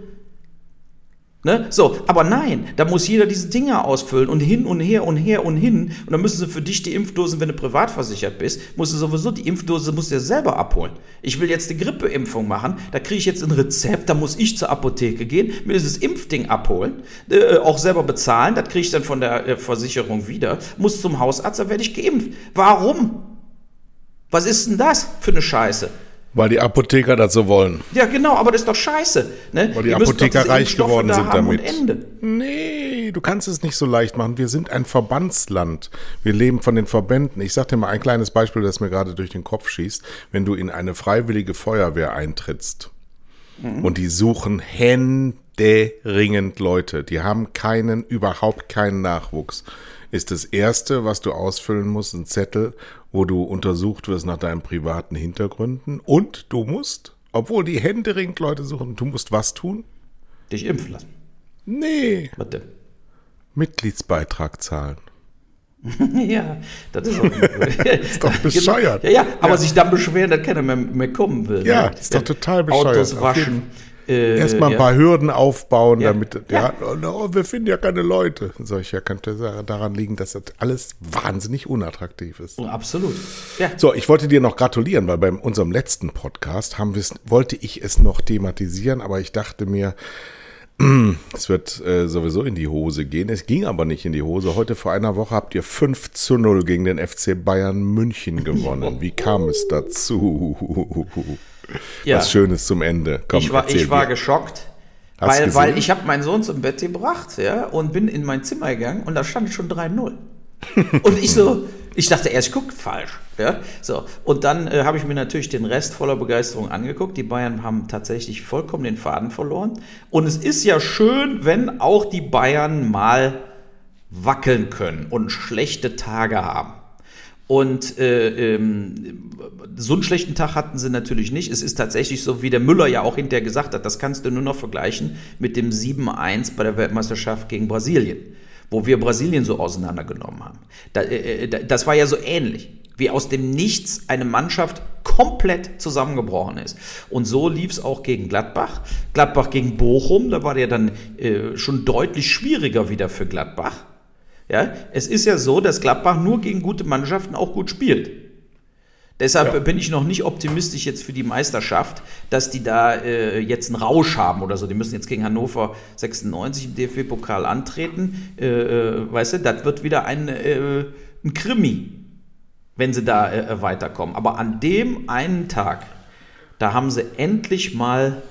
Ne? So, aber nein, da muss jeder diese Dinge ausfüllen und hin und her und her und hin. Und dann müssen sie für dich die Impfdosen, wenn du privat versichert bist, musst du sowieso die Impfdose musst du ja selber abholen. Ich will jetzt die Grippeimpfung machen, da kriege ich jetzt ein Rezept, da muss ich zur Apotheke gehen, mir dieses Impfding abholen, äh, auch selber bezahlen, das kriege ich dann von der äh, Versicherung wieder, muss zum Hausarzt, da werde ich geimpft. Warum? Was ist denn das für eine Scheiße? Weil die Apotheker das so wollen. Ja, genau, aber das ist doch scheiße. Ne? Weil die, die Apotheker reich geworden da sind damit. Nee, du kannst es nicht so leicht machen. Wir sind ein Verbandsland. Wir leben von den Verbänden. Ich sag dir mal ein kleines Beispiel, das mir gerade durch den Kopf schießt. Wenn du in eine freiwillige Feuerwehr eintrittst mhm. und die suchen händeringend Leute, die haben keinen, überhaupt keinen Nachwuchs ist das erste, was du ausfüllen musst, ein Zettel, wo du untersucht wirst nach deinen privaten Hintergründen. Und du musst, obwohl die Hände ringt Leute suchen, du musst was tun? Dich impfen lassen. Nee. Was denn? Mitgliedsbeitrag zahlen. [laughs] ja, das ist, auch das ist doch bescheuert. Ja, ja, aber ja. sich dann beschweren, dass keiner mehr, mehr kommen will. Ja, ne? ist doch total bescheuert. Autos waschen. Äh, Erstmal ein ja. paar Hürden aufbauen, ja. damit, ja, no, wir finden ja keine Leute. Solch ja könnte daran liegen, dass das alles wahnsinnig unattraktiv ist. Oh, absolut. Ja. So, ich wollte dir noch gratulieren, weil bei unserem letzten Podcast haben wollte ich es noch thematisieren, aber ich dachte mir, [clears throat] es wird äh, sowieso in die Hose gehen. Es ging aber nicht in die Hose. Heute vor einer Woche habt ihr 5 zu 0 gegen den FC Bayern München gewonnen. [laughs] Wie kam es dazu? Ja. was Schönes zum Ende. Komm, ich war, ich war geschockt. weil, weil ich habe meinen Sohn zum Bett gebracht ja, und bin in mein Zimmer gegangen und da stand schon 3-0. [laughs] und ich so, ich dachte erst, ich gucke falsch. Ja? So. Und dann äh, habe ich mir natürlich den Rest voller Begeisterung angeguckt. Die Bayern haben tatsächlich vollkommen den Faden verloren. Und es ist ja schön, wenn auch die Bayern mal wackeln können und schlechte Tage haben. Und äh, ähm, so einen schlechten Tag hatten sie natürlich nicht. Es ist tatsächlich so, wie der Müller ja auch hinterher gesagt hat, das kannst du nur noch vergleichen mit dem 7-1 bei der Weltmeisterschaft gegen Brasilien, wo wir Brasilien so auseinandergenommen haben. Da, äh, äh das war ja so ähnlich, wie aus dem Nichts eine Mannschaft komplett zusammengebrochen ist. Und so lief es auch gegen Gladbach. Gladbach gegen Bochum, da war der dann äh, schon deutlich schwieriger wieder für Gladbach. Ja, es ist ja so, dass Gladbach nur gegen gute Mannschaften auch gut spielt. Deshalb ja. bin ich noch nicht optimistisch jetzt für die Meisterschaft, dass die da äh, jetzt einen Rausch haben oder so. Die müssen jetzt gegen Hannover 96 im DFB-Pokal antreten. Äh, äh, weißt du, das wird wieder ein, äh, ein Krimi, wenn sie da äh, weiterkommen. Aber an dem einen Tag, da haben sie endlich mal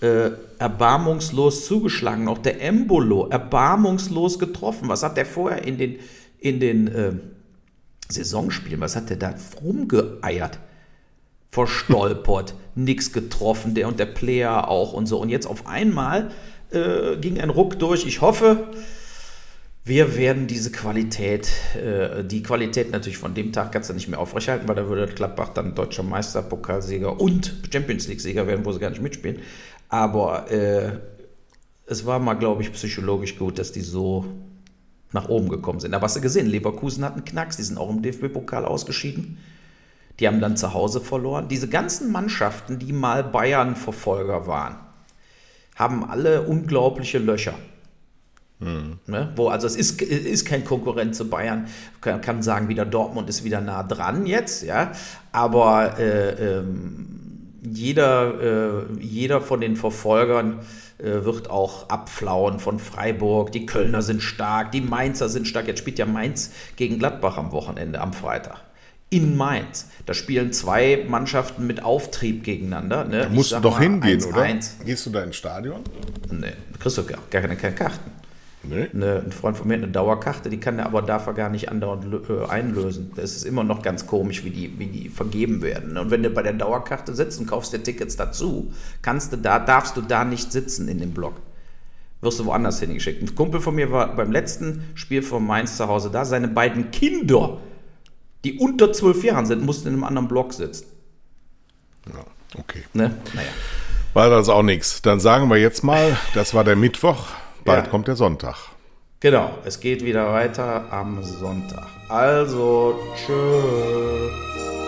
äh, erbarmungslos zugeschlagen. Auch der Embolo erbarmungslos getroffen. Was hat der vorher in den, in den Saisonspielen, was hat der da rumgeeiert? Verstolpert, [laughs] nichts getroffen, der und der Player auch und so. Und jetzt auf einmal äh, ging ein Ruck durch. Ich hoffe, wir werden diese Qualität, äh, die Qualität natürlich von dem Tag kannst du nicht mehr aufrechterhalten, weil da würde Gladbach dann deutscher Meister, Pokalsieger und Champions League-Sieger werden, wo sie gar nicht mitspielen. Aber äh, es war mal, glaube ich, psychologisch gut, dass die so nach oben gekommen sind. Aber hast du gesehen, Leverkusen hat einen Knacks, die sind auch im DFB-Pokal ausgeschieden. Die haben dann zu Hause verloren. Diese ganzen Mannschaften, die mal Bayern-Verfolger waren, haben alle unglaubliche Löcher. Hm. Ne? Wo, also es ist, ist kein Konkurrent zu Bayern. Man kann sagen, wieder Dortmund ist wieder nah dran jetzt, ja. Aber äh, ähm, jeder, äh, jeder von den Verfolgern äh, wird auch abflauen von Freiburg. Die Kölner sind stark, die Mainzer sind stark. Jetzt spielt ja Mainz gegen Gladbach am Wochenende, am Freitag. In Mainz. Da spielen zwei Mannschaften mit Auftrieb gegeneinander. Ne? Da musst du doch hingehen, 1 -1. oder? Gehst du da ins Stadion? Nee, kriegst du gar keine, keine Karten. Nee. Eine, ein Freund von mir hat eine Dauerkarte, die kann er aber dafür gar nicht andauernd äh, einlösen. Das ist immer noch ganz komisch, wie die, wie die vergeben werden. Und wenn du bei der Dauerkarte sitzt und kaufst dir Tickets dazu, kannst du da, darfst du da nicht sitzen in dem Block. Wirst du woanders hingeschickt. Ein Kumpel von mir war beim letzten Spiel von Mainz zu Hause da. Seine beiden Kinder, die unter zwölf Jahren sind, mussten in einem anderen Block sitzen. Ja, okay. Ne? Naja. War das auch nichts. Dann sagen wir jetzt mal, das war der Mittwoch. Bald ja. kommt der Sonntag. Genau, es geht wieder weiter am Sonntag. Also, tschüss.